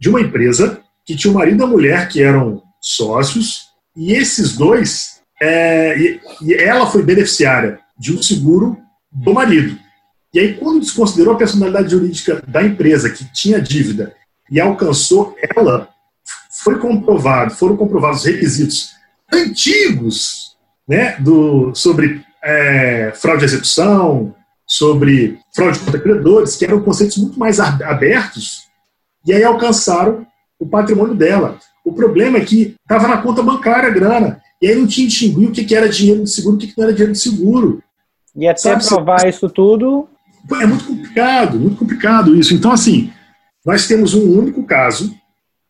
de uma empresa que tinha o marido e a mulher que eram sócios, e esses dois, é, e, e ela foi beneficiária de um seguro do marido. E aí, quando desconsiderou a personalidade jurídica da empresa que tinha dívida e alcançou ela, foi comprovado, foram comprovados requisitos antigos né, do, sobre é, fraude de execução, sobre fraude contra credores, que eram conceitos muito mais abertos, e aí alcançaram o patrimônio dela. O problema é que estava na conta bancária a grana, e aí não tinha distinguir o que era dinheiro de seguro e o que não era dinheiro de seguro. E até Sabe, provar isso tudo. É muito complicado, muito complicado isso. Então, assim, nós temos um único caso,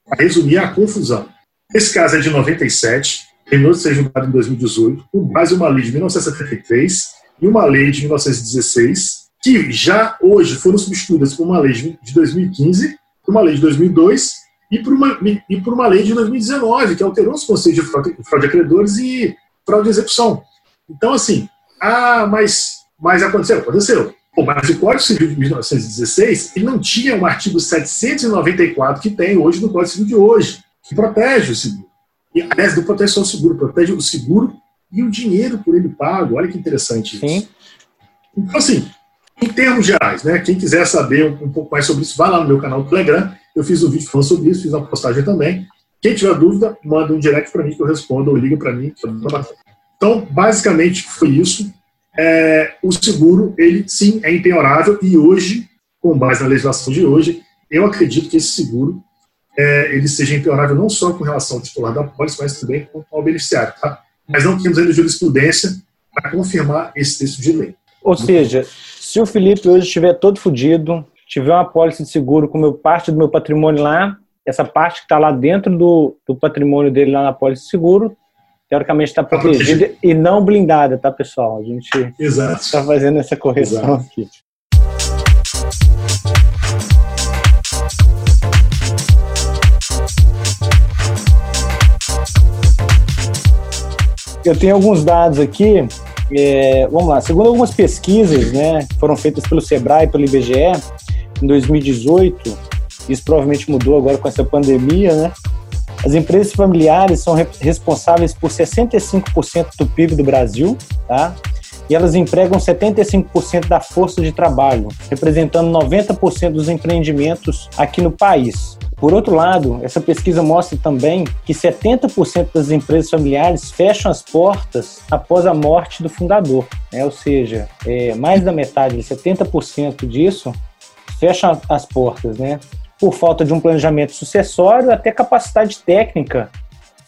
para resumir a confusão. Esse caso é de 97, terminou de ser julgado em 2018, com base em uma lei de 1973 e uma lei de 1916, que já hoje foram substituídas por uma lei de 2015, por uma lei de 2002 e por uma, e por uma lei de 2019, que alterou os conceitos de fraude, fraude a credores e fraude de execução. Então, assim, ah, mas, mas aconteceu? Aconteceu. Pô, mas o Código Civil de 1916 ele não tinha o artigo 794 que tem hoje no Código Civil de hoje, que protege o seguro. E, aliás, não protege só o seguro, protege o seguro e o dinheiro por ele pago. Olha que interessante isso. Sim. Então, assim, em termos gerais, né, quem quiser saber um, um, pouco mais sobre isso, vai lá no meu canal do Telegram. Eu fiz um vídeo falando sobre isso, fiz uma postagem também. Quem tiver dúvida, manda um direct para mim que eu respondo, ou liga para mim. Então, basicamente, foi isso é, o seguro, ele sim é empenhorável e hoje, com base na legislação de hoje, eu acredito que esse seguro é, ele seja empenhorável não só com relação ao titular da pólice, mas também ao beneficiário, tá? Mas não temos ainda jurisprudência para confirmar esse texto de lei. Ou seja, se o Felipe hoje estiver todo fodido, tiver uma pólice de seguro com meu, parte do meu patrimônio lá, essa parte que está lá dentro do, do patrimônio dele lá na pólice de seguro, teoricamente está protegida e não blindada, tá, pessoal? A gente está fazendo essa correção Exato. aqui. Eu tenho alguns dados aqui. É, vamos lá. Segundo algumas pesquisas, né, foram feitas pelo Sebrae, pelo IBGE, em 2018, isso provavelmente mudou agora com essa pandemia, né? As empresas familiares são responsáveis por 65% do PIB do Brasil, tá? E elas empregam 75% da força de trabalho, representando 90% dos empreendimentos aqui no país. Por outro lado, essa pesquisa mostra também que 70% das empresas familiares fecham as portas após a morte do fundador, né? ou seja, é, mais da metade, 70% disso, fecham as portas, né? por falta de um planejamento sucessório até capacidade técnica.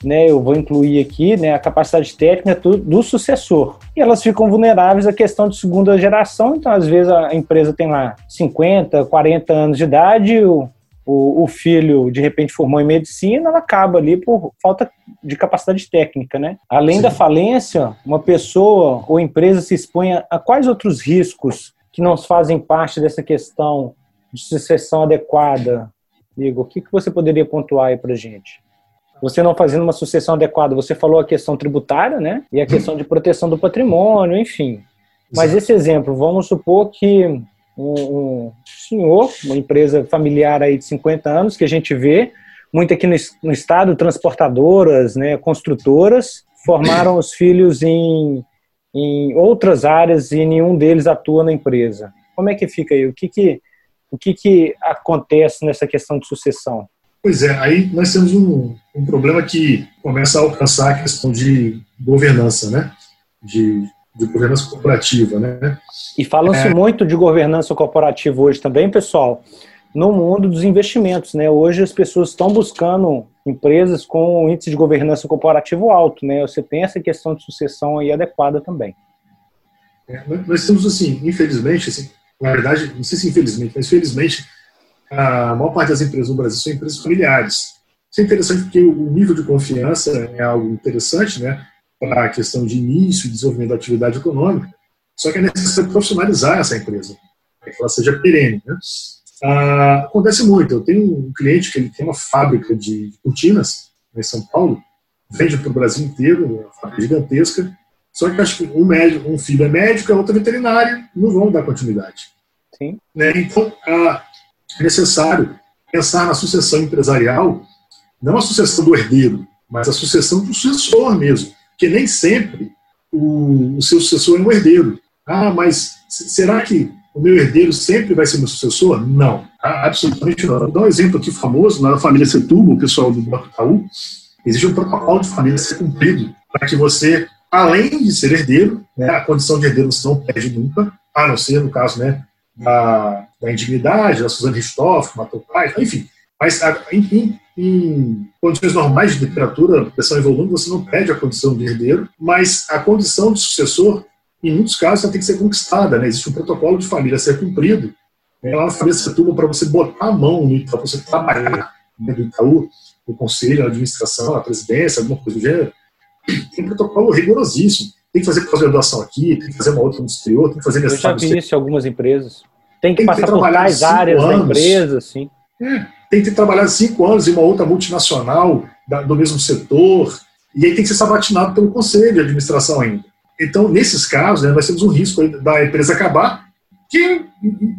Né, eu vou incluir aqui né, a capacidade técnica do, do, sucessor. E elas ficam vulneráveis à questão de segunda geração, então às vezes a empresa tem lá 50, 40 anos de idade, o, o, o filho de repente formou em medicina, ela acaba ali por falta de capacidade técnica. Né? Além Sim. da falência, uma pessoa ou empresa se expõe a, a quais outros riscos que não fazem parte dessa questão de sucessão adequada, Igor, o que, que você poderia pontuar aí para gente? Você não fazendo uma sucessão adequada, você falou a questão tributária, né? E a questão de proteção do patrimônio, enfim. Mas Exato. esse exemplo, vamos supor que um, um, senhor, uma empresa familiar aí de 50 anos, que a gente vê, muito aqui no, no estado, transportadoras, né, construtoras, formaram os filhos em, em outras áreas e nenhum deles atua na empresa. Como é que fica aí? O que, que o que, que acontece nessa questão de sucessão? Pois é, aí nós temos um, um problema que começa a alcançar a questão de governança, né? De, de governança corporativa, né? E falam-se é... muito de governança corporativa hoje também, pessoal, no mundo dos investimentos, né? Hoje as pessoas estão buscando empresas com um índice de governança corporativo alto, né? Você tem essa questão de sucessão aí adequada também. É, nós temos, assim, infelizmente, assim, na verdade, não sei se infelizmente, mas felizmente, a maior parte das empresas no Brasil são empresas familiares. Isso é interessante porque o nível de confiança é algo interessante, né, para a questão de início e desenvolvimento da atividade econômica, só que é necessário profissionalizar essa empresa, para que ela seja perene. Né? Ah, acontece muito. Eu tenho um cliente que ele tem uma fábrica de cortinas em São Paulo, vende para o Brasil inteiro, uma fábrica gigantesca, só que acho que um, médico, um filho é médico, a outra é veterinária, não vão dar continuidade. Sim. Né? Então, é necessário pensar na sucessão empresarial, não a sucessão do herdeiro, mas a sucessão do sucessor mesmo, porque nem sempre o, seu sucessor é um herdeiro. Ah, mas será que o meu herdeiro sempre vai ser meu sucessor? Não, absolutamente não. Vou dar um exemplo aqui famoso, na família Setúbal, o pessoal do Banco Itaú, existe um protocolo de família ser cumprido para que você além de ser herdeiro, né, a condição de herdeiro você não perde nunca, a não ser no caso né, da, da indignidade, da Suzane Richthofen, que matou pai, enfim. Mas em, em, condições normais de temperatura, pressão e volume, você não perde a condição de herdeiro, mas a condição de sucessor, em muitos casos, ela tem que ser conquistada. Né? Existe um protocolo de família a ser cumprido. Né? Lá na família Setúbal, para você botar a mão no Itaú, para você trabalhar né, do Itaú, o conselho, a administração, a presidência, alguma coisa do gênero, tem um protocolo rigorosíssimo. Tem que fazer pós-graduação aqui, tem que fazer uma outra no exterior, tem que fazer mestrado. Eu já vi isso em algumas empresas. Tem que tem passar que por tais áreas anos. da empresa, sim. É, tem que ter trabalhado cinco anos em uma outra multinacional da, do mesmo setor, e aí tem que ser sabatinado pelo conselho de administração ainda. Então, nesses casos, né, nós temos um risco da empresa acabar, que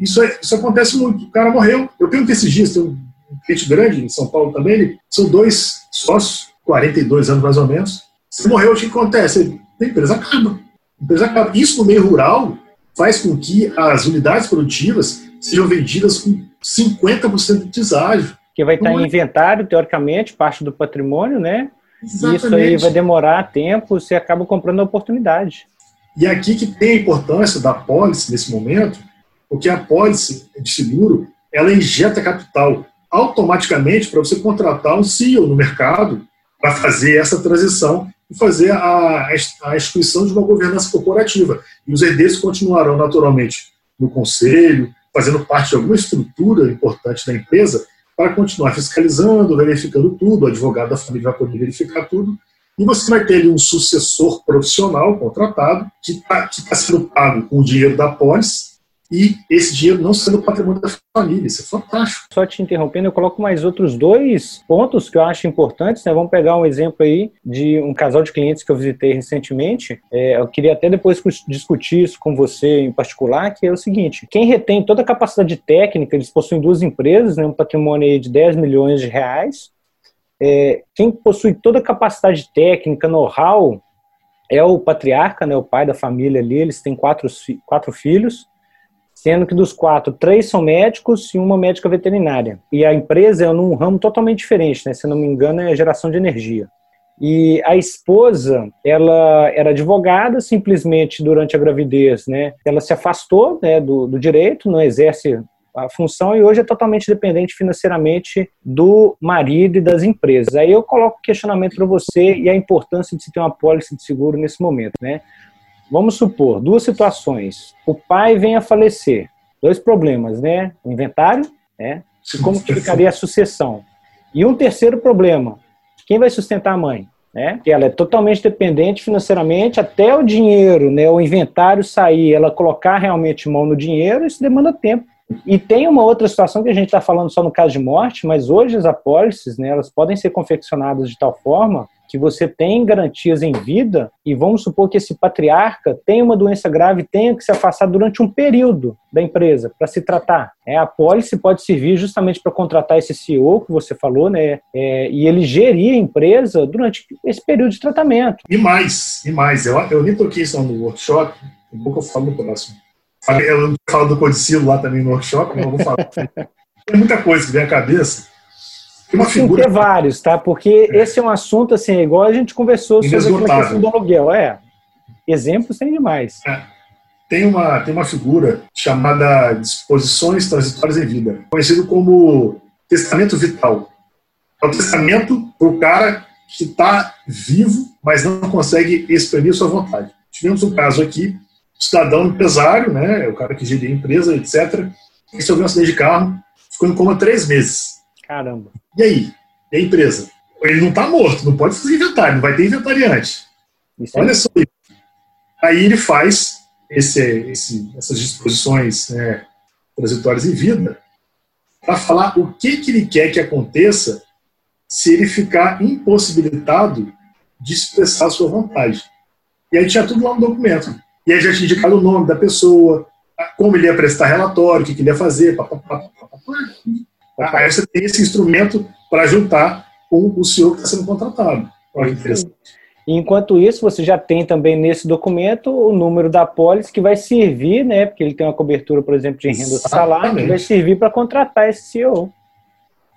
isso, é, isso acontece muito. O cara morreu. Eu perguntei esses dias, tem um cliente grande em São Paulo também, ele, são dois sócios, 42 anos mais ou menos. Se morreu, o que acontece? A empresa acaba. A empresa acaba. Isso no meio rural faz com que as unidades produtivas sejam vendidas com 50% de deságio. Que vai estar em é? inventário, teoricamente, parte do patrimônio, né? Exatamente. Isso aí vai demorar tempo, você acaba comprando a oportunidade. E aqui que tem a importância da pólice nesse momento, porque a pólice de seguro, ela injeta capital automaticamente para você contratar um CEO no mercado para fazer essa transição e fazer a, a instituição de uma governança corporativa. E os herdeiros continuarão naturalmente no conselho, fazendo parte de alguma estrutura importante da empresa, para continuar fiscalizando, verificando tudo, o advogado da família vai poder verificar tudo, e você vai ter ali um sucessor profissional contratado, que está tá sendo pago com o dinheiro da pólice, e esse dinheiro não sendo patrimônio da família. Isso é fantástico. Só te interrompendo, eu coloco mais outros dois pontos que eu acho importantes. Né? Vamos pegar um exemplo aí de um casal de clientes que eu visitei recentemente. É, eu queria até depois discutir isso com você em particular, que é o seguinte: quem retém toda a capacidade técnica, eles possuem duas empresas, né, um patrimônio de 10 milhões de reais. É, quem possui toda a capacidade técnica, know-how, é o patriarca, né, o pai da família ali. Eles têm quatro, quatro filhos sendo que dos quatro, três são médicos e uma médica veterinária. E a empresa é num ramo totalmente diferente, né? Se não me engano, é geração de energia. E a esposa, ela era advogada, simplesmente durante a gravidez, né? Ela se afastou né, do, do direito, não exerce a função e hoje é totalmente dependente financeiramente do marido e das empresas. Aí eu coloco o questionamento para você e a importância de se ter uma pólice de seguro nesse momento, né? Vamos supor, duas situações. O pai vem a falecer. Dois problemas, né? O inventário, né? E como que ficaria a sucessão? E um terceiro problema. Quem vai sustentar a mãe? Né? Que ela é totalmente dependente financeiramente, até o dinheiro, né, o inventário sair, ela colocar realmente mão no dinheiro, isso demanda tempo. E tem uma outra situação que a gente está falando só no caso de morte, mas hoje as apólices, né, elas podem ser confeccionadas de tal forma que você tem garantias em vida e vamos supor que esse patriarca tem uma doença grave e tenha que se afastar durante um período da empresa para se tratar. É, a apólice pode servir justamente para contratar esse CEO que você falou, né? É, e ele gerir a empresa durante esse período de tratamento. E mais, e mais. Eu, eu nem toquei isso no workshop, um pouco eu falo no próximo. Eu falo do codicilo lá também no workshop, mas eu vou falar. Tem muita coisa que vem à cabeça uma figura... ter vários, tá? Porque é. esse é um assunto, assim, igual a gente conversou sobre a questão do aluguel. É, exemplos tem demais. É. Tem uma, tem uma figura chamada disposições transitórias em vida, conhecido como testamento vital. É o testamento para o cara que está vivo, mas não consegue exprimir sua vontade. Tivemos um caso aqui, cidadão empresário, né, o cara que geria a empresa, etc., que sofreu um acidente de carro, ficou em coma três meses. Caramba. E aí? E a empresa? Ele não está morto, não pode fazer inventário, não vai ter inventariante. Isso Olha só isso. Aí ele faz esse, esse, essas disposições né, transitórias em vida para falar o que, que ele quer que aconteça se ele ficar impossibilitado de expressar a sua vontade. E aí tinha tudo lá no documento. E aí já tinha indicado o nome da pessoa, como ele ia prestar relatório, o que, que ele ia fazer, papapá, papapá. Aí você tem esse instrumento para juntar com o senhor que está sendo contratado. Olha que interessante. Enquanto isso, você já tem também nesse documento o número da pólice que vai servir, né? Porque ele tem uma cobertura, por exemplo, de renda do salário, que vai servir para contratar esse CEO.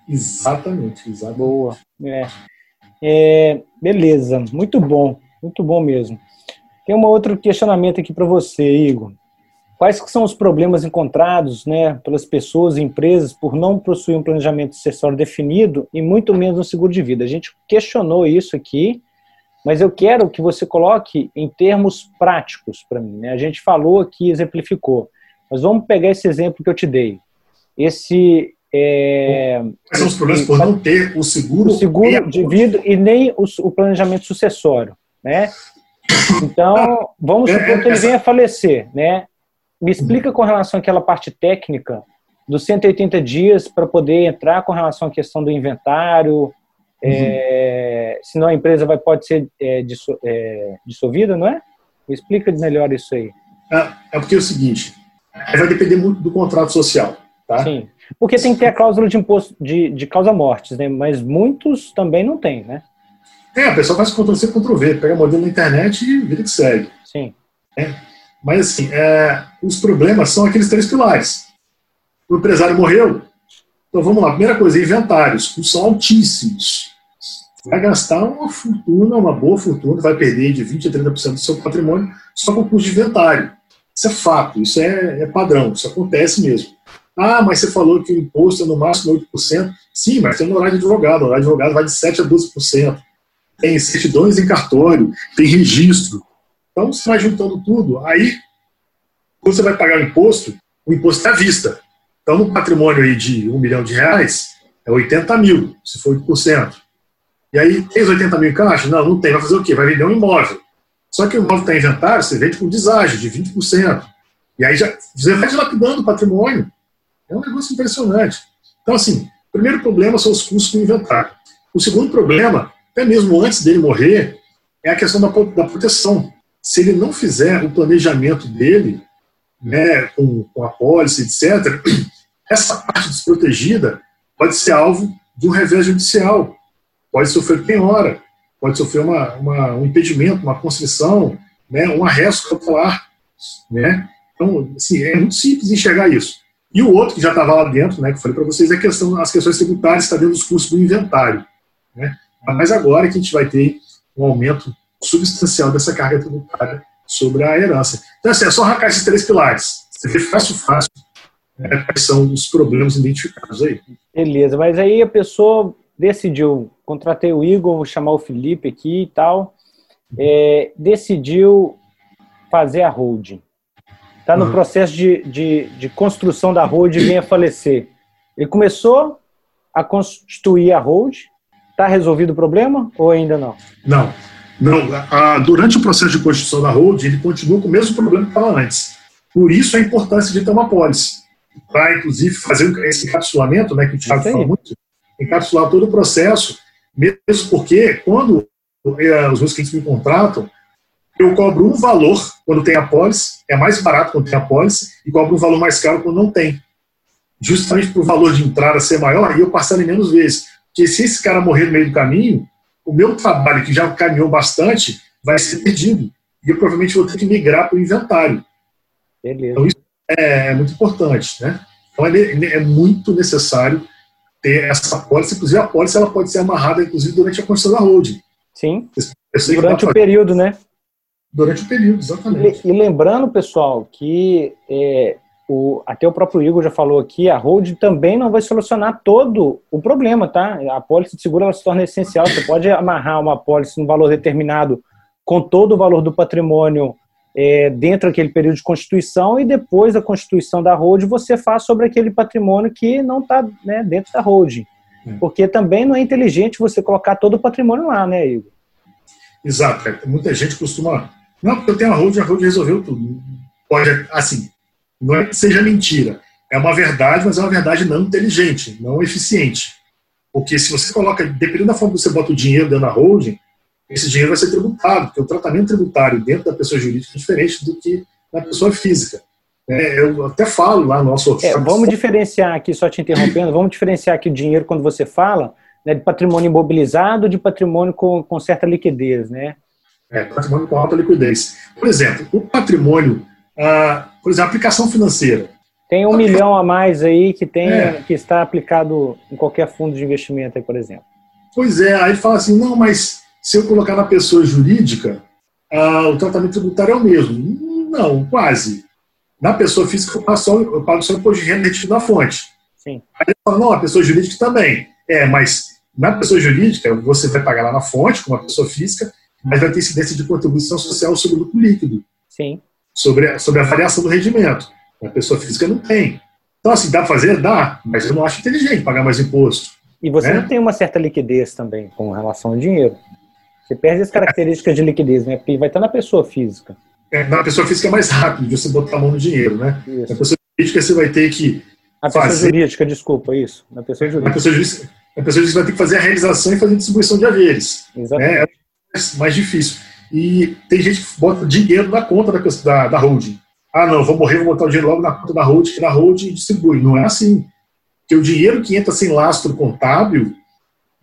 Exatamente, exatamente. Boa. É. É, beleza, muito bom, muito bom mesmo. Tem um outro questionamento aqui para você, Igor. Quais são os problemas encontrados né, pelas pessoas e empresas por não possuir um planejamento sucessório definido e muito menos um seguro de vida? A gente questionou isso aqui, mas eu quero que você coloque em termos práticos para mim. Né? A gente falou aqui, exemplificou, mas vamos pegar esse exemplo que eu te dei. Esse é, Quais são os problemas por não ter o seguro? O seguro de vida e nem o, o planejamento sucessório, né? Então, vamos supor é, que ele venha a falecer, né? Me explica com relação àquela parte técnica dos 180 dias para poder entrar com relação à questão do inventário, uhum. é, senão a empresa vai, pode ser é, é, dissolvida, não é? Me explica melhor isso aí. É, é porque é o seguinte, vai depender muito do contrato social, tá? Sim, porque tem que ter a cláusula de imposto de, de causa-mortes, né? Mas muitos também não tem, né? É, a pessoa faz Ctrl-C, Ctrl-V, pega modelo na internet e vira que segue. Sim. É. Mas, assim, é, os problemas são aqueles três pilares. O empresário morreu, então vamos lá. Primeira coisa, inventários, custos são altíssimos. Vai gastar uma fortuna, uma boa fortuna, vai perder de 20% a 30% do seu patrimônio só com o custo de inventário. Isso é fato, isso é, é padrão, isso acontece mesmo. Ah, mas você falou que o imposto é no máximo 8%. Sim, mas tem no horário de advogado. O horário de advogado vai de 7% a 12%. Tem certidões em cartório, tem registro. Então, você vai juntando tudo. Aí, quando você vai pagar o imposto, o imposto é à vista. Então, no patrimônio aí de um milhão de reais, é 80 mil, se for 8%. E aí, tem os 80 mil em caixa? Não, não tem. Vai fazer o quê? Vai vender um imóvel. Só que o imóvel está em inventário, você vende com deságio de 20%. E aí já, você vai dilapidando o patrimônio. É um negócio impressionante. Então, assim, o primeiro problema são os custos do inventário. O segundo problema, até mesmo antes dele morrer, é a questão da, da proteção se ele não fizer o planejamento dele, né, com, com a pólice, etc., essa parte desprotegida pode ser alvo de um revés judicial, pode sofrer penhora, pode sofrer uma, uma, um impedimento, uma constrição, né, um arresto cautelar. Né? Então, assim, é muito simples enxergar isso. E o outro que já estava lá dentro, né, que eu falei para vocês, é a questão, as questões tributárias, está dentro dos custos do inventário. Né? Mas agora que a gente vai ter um aumento substancial dessa carga tributária sobre a herança. Então, assim, é só arrancar esses três pilares. Você vê fácil, fácil né, quais são os problemas identificados aí. Beleza, mas aí a pessoa decidiu, contratei o Igor, vou chamar o Felipe aqui e tal, é, decidiu fazer a holding. Está no uhum. processo de, de, de, construção da holding e vem a falecer. Ele começou a constituir a holding, está resolvido o problema ou ainda não? Não. Não, a, durante o processo de constituição da holding, ele continua com o mesmo problema que estava antes. Por isso a importância de ter uma pólice. Para, inclusive, fazer esse encapsulamento, né, que o Thiago fala muito, encapsular todo o processo, mesmo porque quando eh, os meus clientes me contratam, eu cobro um valor quando tem a pólice, é mais barato quando tem a pólice, e cobro um valor mais caro quando não tem. Justamente para o valor de entrada ser maior, e eu parcelo em menos vezes. Porque se esse cara morrer no meio do caminho, o meu trabalho, que já caminhou bastante, vai ser perdido. E eu provavelmente vou ter que migrar para o inventário. Beleza. Então, isso é, é muito importante. Né? Então, é, é muito necessário ter essa pólice. Inclusive, a pólice ela pode ser amarrada, inclusive, durante a construção da holding. Sim. Durante o período, né? Durante o período, exatamente. E, e lembrando, pessoal, que é, o, até o próprio Igor já falou aqui, a hold também não vai solucionar todo o problema, tá? A pólice de seguro ela se torna essencial. Você pode amarrar uma pólice num valor determinado com todo o valor do patrimônio é, dentro daquele período de constituição e depois da constituição da hold você faz sobre aquele patrimônio que não está né, dentro da holding. Hum. Porque também não é inteligente você colocar todo o patrimônio lá, né, Igor? Exato. Muita gente costuma. Não, porque eu tenho a hold, a hold resolveu tudo. Pode, assim, não é que seja mentira. É uma verdade, mas é uma verdade não inteligente, não eficiente. Porque se você coloca, dependendo da forma que você bota o dinheiro dentro da holding, esse dinheiro vai ser tributado, porque o tratamento tributário dentro da pessoa jurídica é diferente do que na pessoa física. É, eu até falo lá no nosso é, Vamos diferenciar aqui, só te interrompendo, vamos diferenciar aqui o dinheiro quando você fala né, de patrimônio imobilizado de patrimônio com, com certa liquidez, né? É, patrimônio com alta liquidez. Por exemplo, o patrimônio ah, por exemplo, aplicação financeira. Tem um milhão a mais aí que tem é. que está aplicado em qualquer fundo de investimento, aí, por exemplo. Pois é, aí fala assim, não, mas se eu colocar na pessoa jurídica, ah, o tratamento tributário é o mesmo. Não, quase. Na pessoa física, eu pago só, eu pago só imposto de renda retido na fonte. Sim. Aí ele fala, não, a pessoa jurídica também. É, mas na pessoa jurídica, você vai pagar lá na fonte, como a pessoa física, mas vai ter incidência de contribuição social sobre o lucro líquido. Sim. Sobre, a, sobre a variação do rendimento. A pessoa física não tem. Então, assim, dá para fazer? Dá, mas eu não acho inteligente pagar mais imposto. E você né? não tem uma certa liquidez também com relação ao dinheiro. Você perde as características de liquidez, né? Porque vai estar na pessoa física. É, na pessoa física é mais rápido de você botar a mão no dinheiro, né? Isso. Na pessoa jurídica você vai ter que A pessoa fazer- jurídica, desculpa, isso. Na pessoa jurídica. pessoa jurídica, a pessoa jurídica vai ter que fazer a realização e fazer a distribuição de haveres. Exatamente. né? É mais difícil. E tem gente que bota dinheiro na conta da, da, da holding. Ah, não, vou morrer, vou botar o dinheiro logo na conta da holding, que na holding distribui. Não é assim. Porque o dinheiro que entra sem lastro contábil,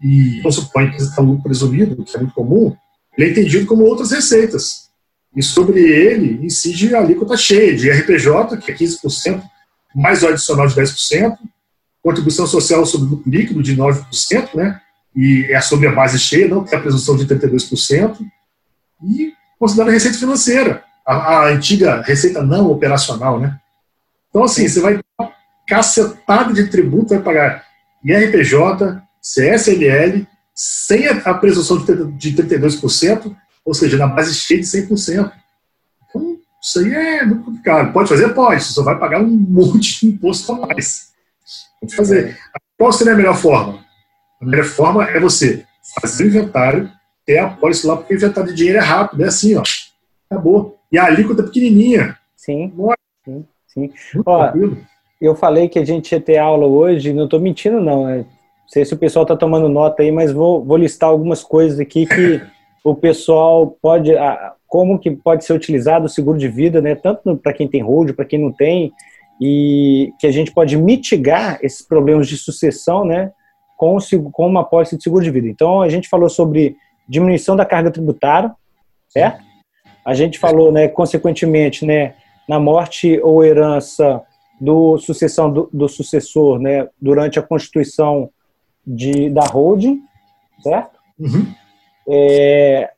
e vamos supor que está lucro presumido, que é muito comum, ele é entendido como outras receitas. E sobre ele incide a alíquota cheia de RPJ, que é 15%, mais o adicional de 10%, contribuição social sobre lucro líquido de 9%, né? e é sobre a base cheia, não tem a presunção de 32%, e considera a receita financeira, a, a antiga receita não operacional, né? Então, assim, você vai ter uma cacetada de tributo, vai pagar IRPJ, CSLL, sem a, a presunção de, 30 de 32%, ou seja, na base cheia de 100%. Então, isso aí é muito complicado. Pode fazer? Pode, você só vai pagar um monte de imposto a mais. Pode fazer. Qual seria a melhor forma? A melhor forma é você fazer o inventário, ter a pólice lá, porque o inventário de dinheiro é rápido, é assim, ó. Acabou. E a alíquota é pequenininha. Sim, Nossa. sim, sim. Ó, tranquilo. Eu falei que a gente ia ter aula hoje, não estou mentindo não, né? Não sei se o pessoal está tomando nota aí, mas vou, vou listar algumas coisas aqui que o pessoal pode, como que pode ser utilizado o seguro de vida, né? Tanto para quem tem hold, para quem não tem, e que a gente pode mitigar esses problemas de sucessão, né? Com, com uma pólice de seguro de vida. Então a gente falou sobre diminuição da carga tributária, certo? A gente falou, né? Consequentemente, né? Na morte ou herança do sucessão do, do sucessor, né, durante a constituição de, da holding, certo? Uhum. É,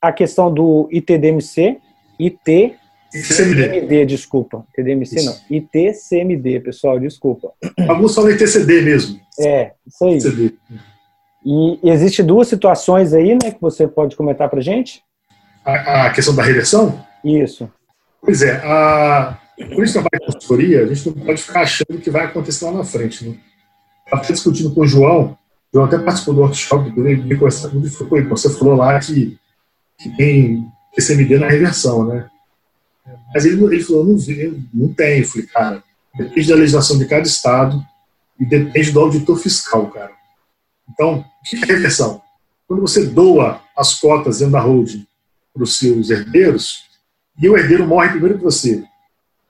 a questão do ITDMC, IT ITCMD. CMD, desculpa, ITDMC Isso. não, ITCMD, pessoal, desculpa. Alguns falam ITCD mesmo. É, isso aí. ITCD. E existe duas situações aí, né, que você pode comentar pra gente? A, a questão da reversão? Isso. Pois é, a, quando a gente trabalha com consultoria, a gente não pode ficar achando que vai acontecer lá na frente. Né? Eu estava discutindo com o João, o João até participou do workshop, ele me conversou comigo e falou, "Pô, você falou lá que, que tem PCMD na reversão, né? Mas ele, ele falou, não, vi, não tem. Eu falei, cara, depende da legislação de cada estado e depende do auditor fiscal, cara. Então, o que é reversão? Quando você doa as cotas dentro da holding para os seus herdeiros, e o herdeiro morre primeiro que você,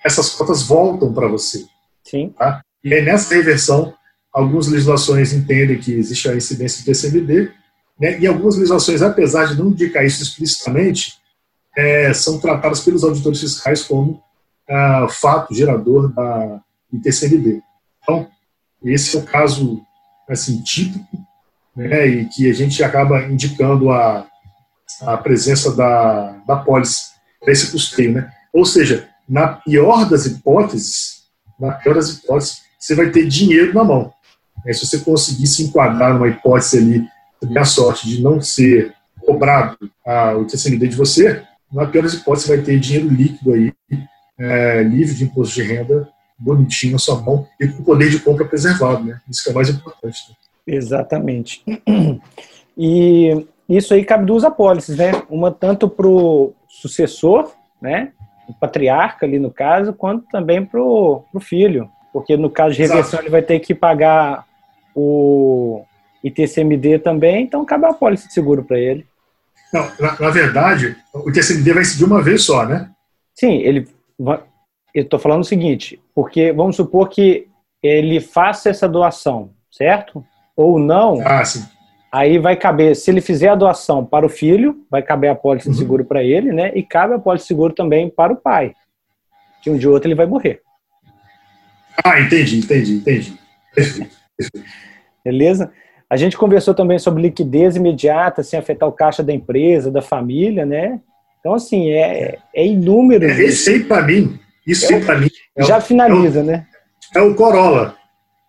essas cotas voltam para você. Sim. E aí, nessa reversão, algumas legislações entendem que existe a incidência de PCMD, né, e algumas legislações, apesar de não indicar isso explicitamente, é, são tratadas pelos auditores fiscais como ah, fato gerador da ITCMD. Então, esse é o caso assim, típico, né, e que a gente acaba indicando a, a presença da, da pólice para esse custeio. Né? Ou seja, na pior das hipóteses, na pior das hipóteses, você vai ter dinheiro na mão. Né? Se você conseguir se enquadrar numa hipótese ali, ter a sorte de não ser cobrado a, o TCMD de você, na pior das hipóteses, você vai ter dinheiro líquido aí, é, livre de imposto de renda, bonitinho na sua mão e com o poder de compra preservado. Né? Isso que é mais importante. Né? Exatamente. E isso aí cabe duas apólices, né? Uma tanto para o sucessor, né? O patriarca ali no caso, quanto também para o filho. Porque no caso de reversão Exato. ele vai ter que pagar o ITCMD também, então cabe a apólice de seguro para ele. Não, na, na, verdade, o TCMD vai incidir uma vez só, né? Sim, ele vai, eu estou falando o seguinte, porque vamos supor que ele faça essa doação, certo? Ou não, Ah. Aí vai caber, se ele fizer a doação para o filho, vai caber a pólice de Uhum. seguro para ele, né? E cabe a pólice de seguro também para o pai. Que um dia ou outro ele vai morrer. Ah, entendi, entendi, entendi. Perfeito. Beleza? A gente conversou também sobre liquidez imediata, sem afetar o caixa da empresa, da família, né? Então, assim, é, é inúmero. É, esse aí, para mim, isso é aí, para mim. É já o, finaliza, é o, né? É o Corolla.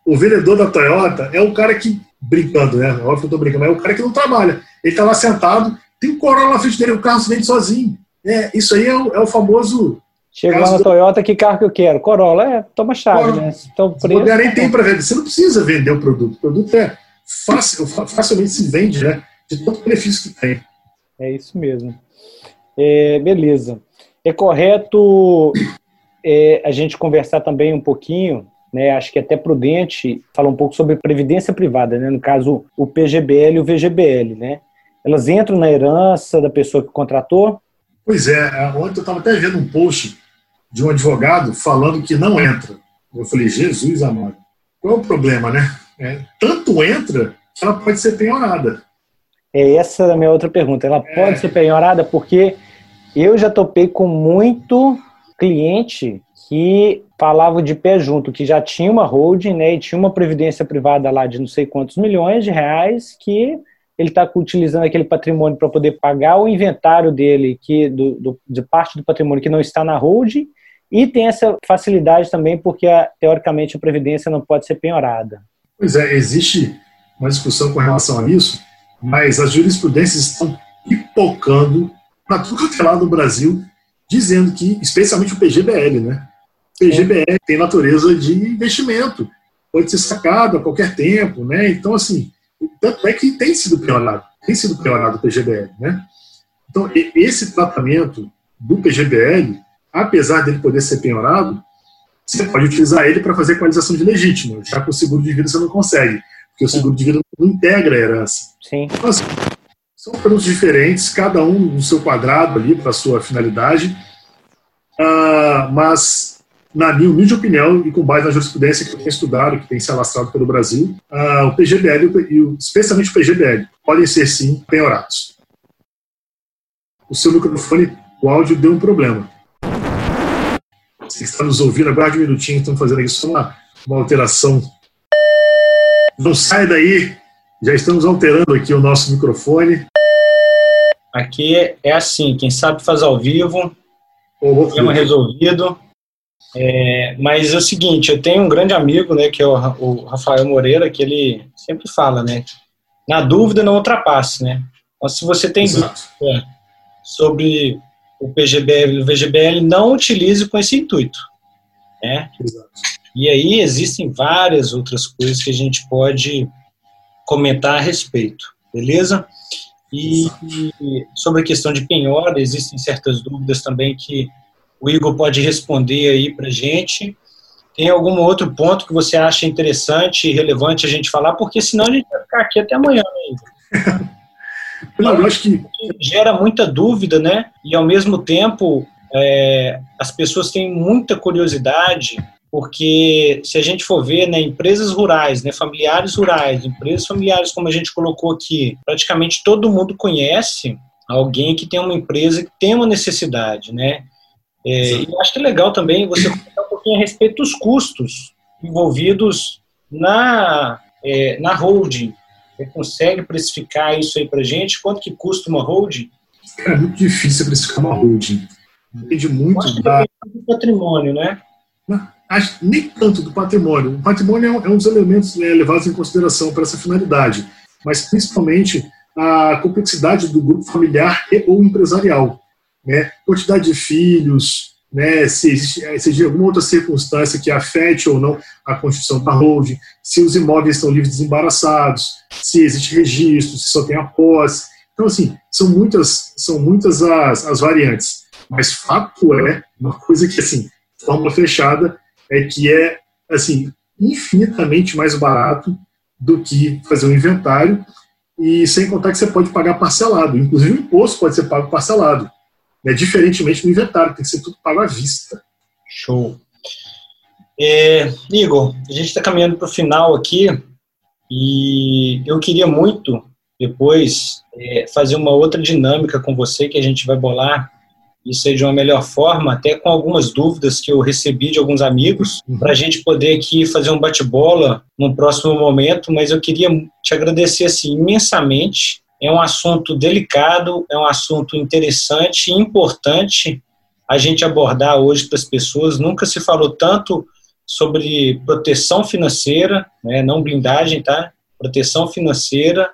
O vendedor da Toyota é o cara que, brincando, né? Óbvio que eu tô brincando, mas é o cara que não trabalha. Ele tá lá sentado, tem um Corolla na frente dele, o carro se vende sozinho. É, isso aí é o, é o famoso. Chegou na do... Toyota, que carro que eu quero? Corolla, é, toma chave, Corolla. né? Então, preço, nem tem para vender. Você não precisa vender o produto. O produto é fácil, facilmente se vende, né? De tanto benefício que tem. É isso mesmo. É, beleza. É correto é, a gente conversar também um pouquinho, né? Acho que é até prudente falar um pouco sobre previdência privada, né? No caso, o PGBL e o VGBL, né? Elas entram na herança da pessoa que contratou? Pois é. Ontem eu estava até vendo um post de um advogado falando que não entra. Eu falei, Jesus amado, qual é o problema, né? É, tanto entra que ela pode ser penhorada. É essa a minha outra pergunta. Ela é. pode ser penhorada porque eu já topei com muito cliente que falava de pé junto, que já tinha uma holding, né, e tinha uma previdência privada lá de não sei quantos milhões de reais, que ele está utilizando aquele patrimônio para poder pagar o inventário dele, que do, do, de parte do patrimônio que não está na holding, e tem essa facilidade também porque, teoricamente, a previdência não pode ser penhorada. Pois é, existe uma discussão com relação a isso, mas as jurisprudências estão pipocando para tudo que é lá no Brasil, dizendo que, especialmente o PGBL, né? O PGBL tem natureza de investimento, pode ser sacado a qualquer tempo, né? Então, assim, tanto é que tem sido piorado, tem sido piorado o PGBL, né? Então, esse tratamento do PGBL, apesar dele poder ser penhorado, você pode utilizar ele para fazer equalização de legítimo, já que o seguro de vida você não consegue porque o seguro de vida não integra a herança. Sim. Então, assim, são produtos diferentes, cada um no seu quadrado ali para a sua finalidade, uh, mas na minha humilde opinião e com base na jurisprudência que eu tenho estudado, que tem se alastrado pelo Brasil, uh, o PGBL e especialmente o PGBL podem ser sim penhorados. O seu microfone, o áudio deu um problema. Você está nos ouvindo, aguarde um minutinho, estamos fazendo aqui só uma, uma alteração não sai daí, já estamos alterando aqui o nosso microfone. Aqui é assim, quem sabe faz ao vivo, oh, problema resolvido. É, mas é o seguinte, eu tenho um grande amigo, né, que é o, o Rafael Moreira, que ele sempre fala, né, na dúvida não ultrapasse, né. Então, se você tem Exato. dúvida sobre o PGBL e o VGBL, não utilize com esse intuito, né. Exato. E aí existem várias outras coisas que a gente pode comentar a respeito, beleza? E, e sobre a questão de penhora, existem certas dúvidas também que o Igor pode responder aí para gente. Tem algum outro ponto que você acha interessante e relevante a gente falar? Porque senão a gente vai ficar aqui até amanhã, né? Não, eu acho que gera muita dúvida, né? E ao mesmo tempo é, as pessoas têm muita curiosidade porque se a gente for ver, né, empresas rurais, né, familiares rurais, empresas familiares como a gente colocou aqui, praticamente todo mundo conhece alguém que tem uma empresa que tem uma necessidade, né? É, e acho que é legal também você comentar um pouquinho a respeito dos custos envolvidos na, é, na holding. Você consegue precificar isso aí para gente? Quanto que custa uma holding? É muito difícil precificar uma holding. Depende muito da... do patrimônio, né? nem tanto do patrimônio. O patrimônio é um, é dos elementos né, levados em consideração para essa finalidade, mas principalmente a complexidade do grupo familiar e ou empresarial, né? Quantidade de filhos, né? Se existe, se existe alguma outra circunstância que afete ou não a constituição da holding, se os imóveis estão livres desembaraçados, se existe registro, se só tem a posse. Então, assim, são muitas, são muitas as, as variantes. Mas fato é uma coisa que, assim, fórmula fechada, é que é assim infinitamente mais barato do que fazer um inventário e sem contar que você pode pagar parcelado, inclusive o imposto pode ser pago parcelado, né? diferentemente do inventário, tem que ser tudo pago à vista. Show. É, Igor, a gente está caminhando para o final aqui e eu queria muito depois é, fazer uma outra dinâmica com você que a gente vai bolar isso aí de uma melhor forma, até com algumas dúvidas que eu recebi de alguns amigos, uhum. para a gente poder aqui fazer um bate-bola no próximo momento, mas eu queria te agradecer assim, imensamente é um assunto delicado, é um assunto interessante e importante a gente abordar hoje para as pessoas. Nunca se falou tanto sobre proteção financeira, né, não blindagem, tá? Proteção financeira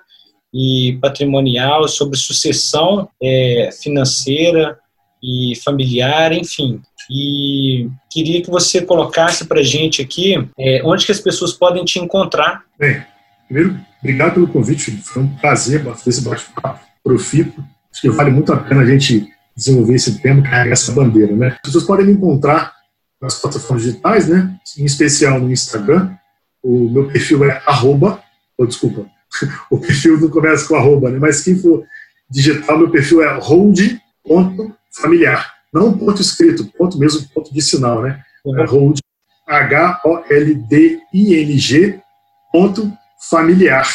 e patrimonial, sobre sucessão é, financeira e familiar, enfim. E queria que você colocasse para gente aqui é, onde que as pessoas podem te encontrar. Bem, primeiro, obrigado pelo convite, foi um prazer fazer esse bate-papo profícuo. Acho que vale muito a pena a gente desenvolver esse tema, carregar essa bandeira, né? As pessoas podem me encontrar nas plataformas digitais, né? Em especial no Instagram. O meu perfil é arroba, oh, desculpa, o perfil não começa com arroba, né? Mas quem for digital, meu perfil é hold.familiar. Não ponto escrito, ponto mesmo, ponto de sinal, né? Uhum. É hold, H-O-L-D-I-N-G, ponto familiar.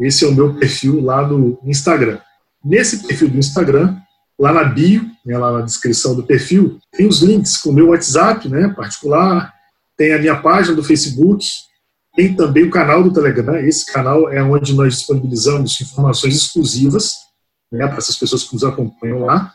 Esse é o meu perfil lá no Instagram. Nesse perfil do Instagram, Lá na bio, né, lá na descrição do perfil, tem os links com o meu WhatsApp né, particular, tem a minha página do Facebook, tem também o canal do Telegram. Esse canal é onde nós disponibilizamos informações exclusivas né, para essas pessoas que nos acompanham lá.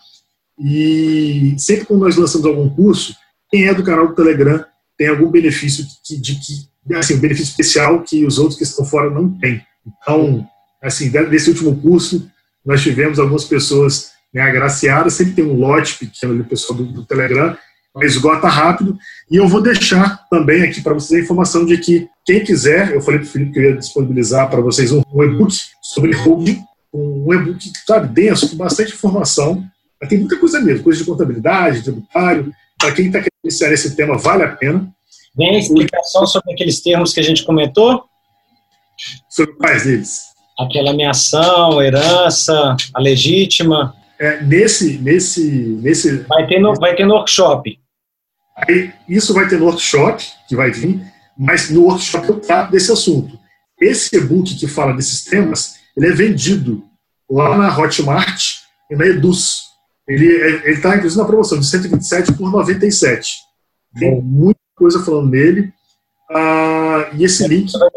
E sempre que nós lançamos algum curso, quem é do canal do Telegram tem algum benefício de que assim, um benefício especial que os outros que estão fora não têm. Então, assim, desse último curso, nós tivemos algumas pessoas né, agraciada, sempre tem um lote pequeno ali, pessoal do, do Telegram, mas esgota rápido. E eu vou deixar também aqui para vocês a informação de que quem quiser, eu falei para o Felipe que eu ia disponibilizar para vocês um, um e-book sobre holding, um e-book, sabe, denso, com bastante informação. Mas tem muita coisa mesmo, coisa de contabilidade, tributário. Para quem está querendo iniciar esse tema, vale a pena. Tem explicação sobre aqueles termos que a gente comentou? Sobre quais deles? Aquela ameação, herança, a legítima é, nesse, nesse, nesse. Vai ter no, vai ter no workshop. Aí, isso vai ter no workshop, que vai vir, mas no workshop eu trato desse assunto. Esse e-book que fala desses temas, ele é vendido lá na Hotmart e na Eduz. Ele está, inclusive, na promoção de 127 por 97. Tem muita coisa falando nele. Ah, e esse link. Vai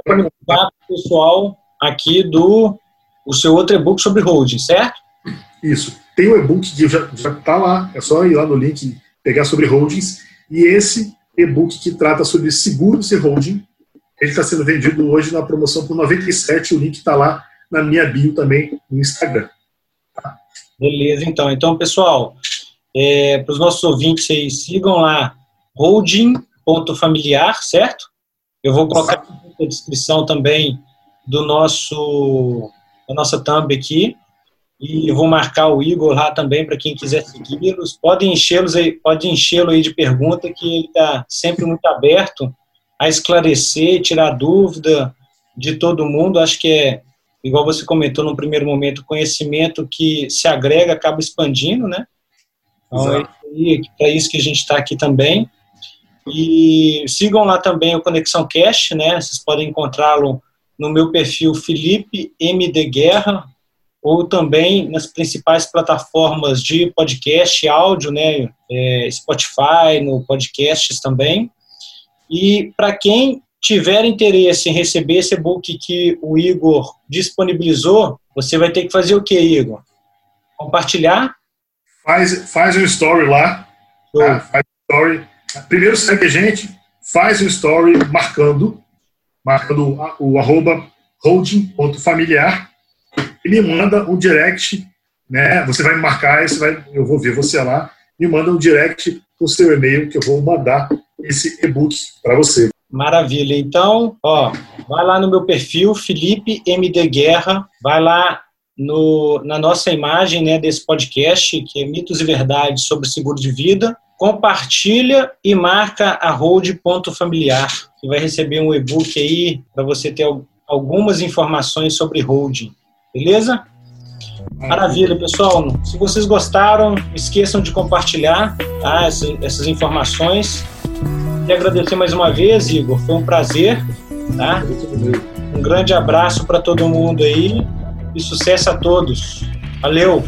para o pessoal aqui do o seu outro e-book sobre holding, certo? Isso. Tem o e-book que já está lá, é só ir lá no link pegar sobre holdings. E esse e-book que trata sobre seguros e holding, ele está sendo vendido hoje na promoção por 97. O link está lá na minha bio também no Instagram. Tá? Beleza, então. Então, pessoal, é, para os nossos ouvintes aí, sigam lá holding.familiar, certo? Eu vou colocar na descrição também do nosso da nossa thumb aqui. E vou marcar o Igor lá também para quem quiser segui-los. Pode enchê-los aí, pode enchê-lo aí de pergunta que ele está sempre muito aberto a esclarecer, tirar dúvida de todo mundo. Acho que é igual você comentou no primeiro momento, conhecimento que se agrega acaba expandindo, né? Então é para isso que a gente está aqui também. E sigam lá também o Conexão Cast, né? Vocês podem encontrá-lo no meu perfil Felipe MD Guerra, ou também nas principais plataformas de podcast, áudio, né, é, Spotify, no podcasts também. E para quem tiver interesse em receber esse e-book que o Igor disponibilizou, você vai ter que fazer o que, Igor? Compartilhar? Faz, faz um story lá. Tá? Faz um story. Primeiro segue a gente, faz um story marcando, marcando o arroba holding.familiar e me manda um direct, né? Você vai me marcar, você vai, eu vou ver você lá, me manda um direct com o seu e-mail que eu vou mandar esse e-book para você. Maravilha. Então, ó, vai lá no meu perfil, Felipe MD Guerra, vai lá no, na nossa imagem né, desse podcast, que é Mitos e Verdades sobre Seguro de Vida, compartilha e marca a hold.familiar, que vai receber um e-book aí para você ter algumas informações sobre holding. Beleza? Maravilha, pessoal. Se vocês gostaram, esqueçam de compartilhar tá, essas, informações. E agradecer mais uma vez, Igor. Foi um prazer. Tá? Um grande abraço para todo mundo aí e sucesso a todos. Valeu!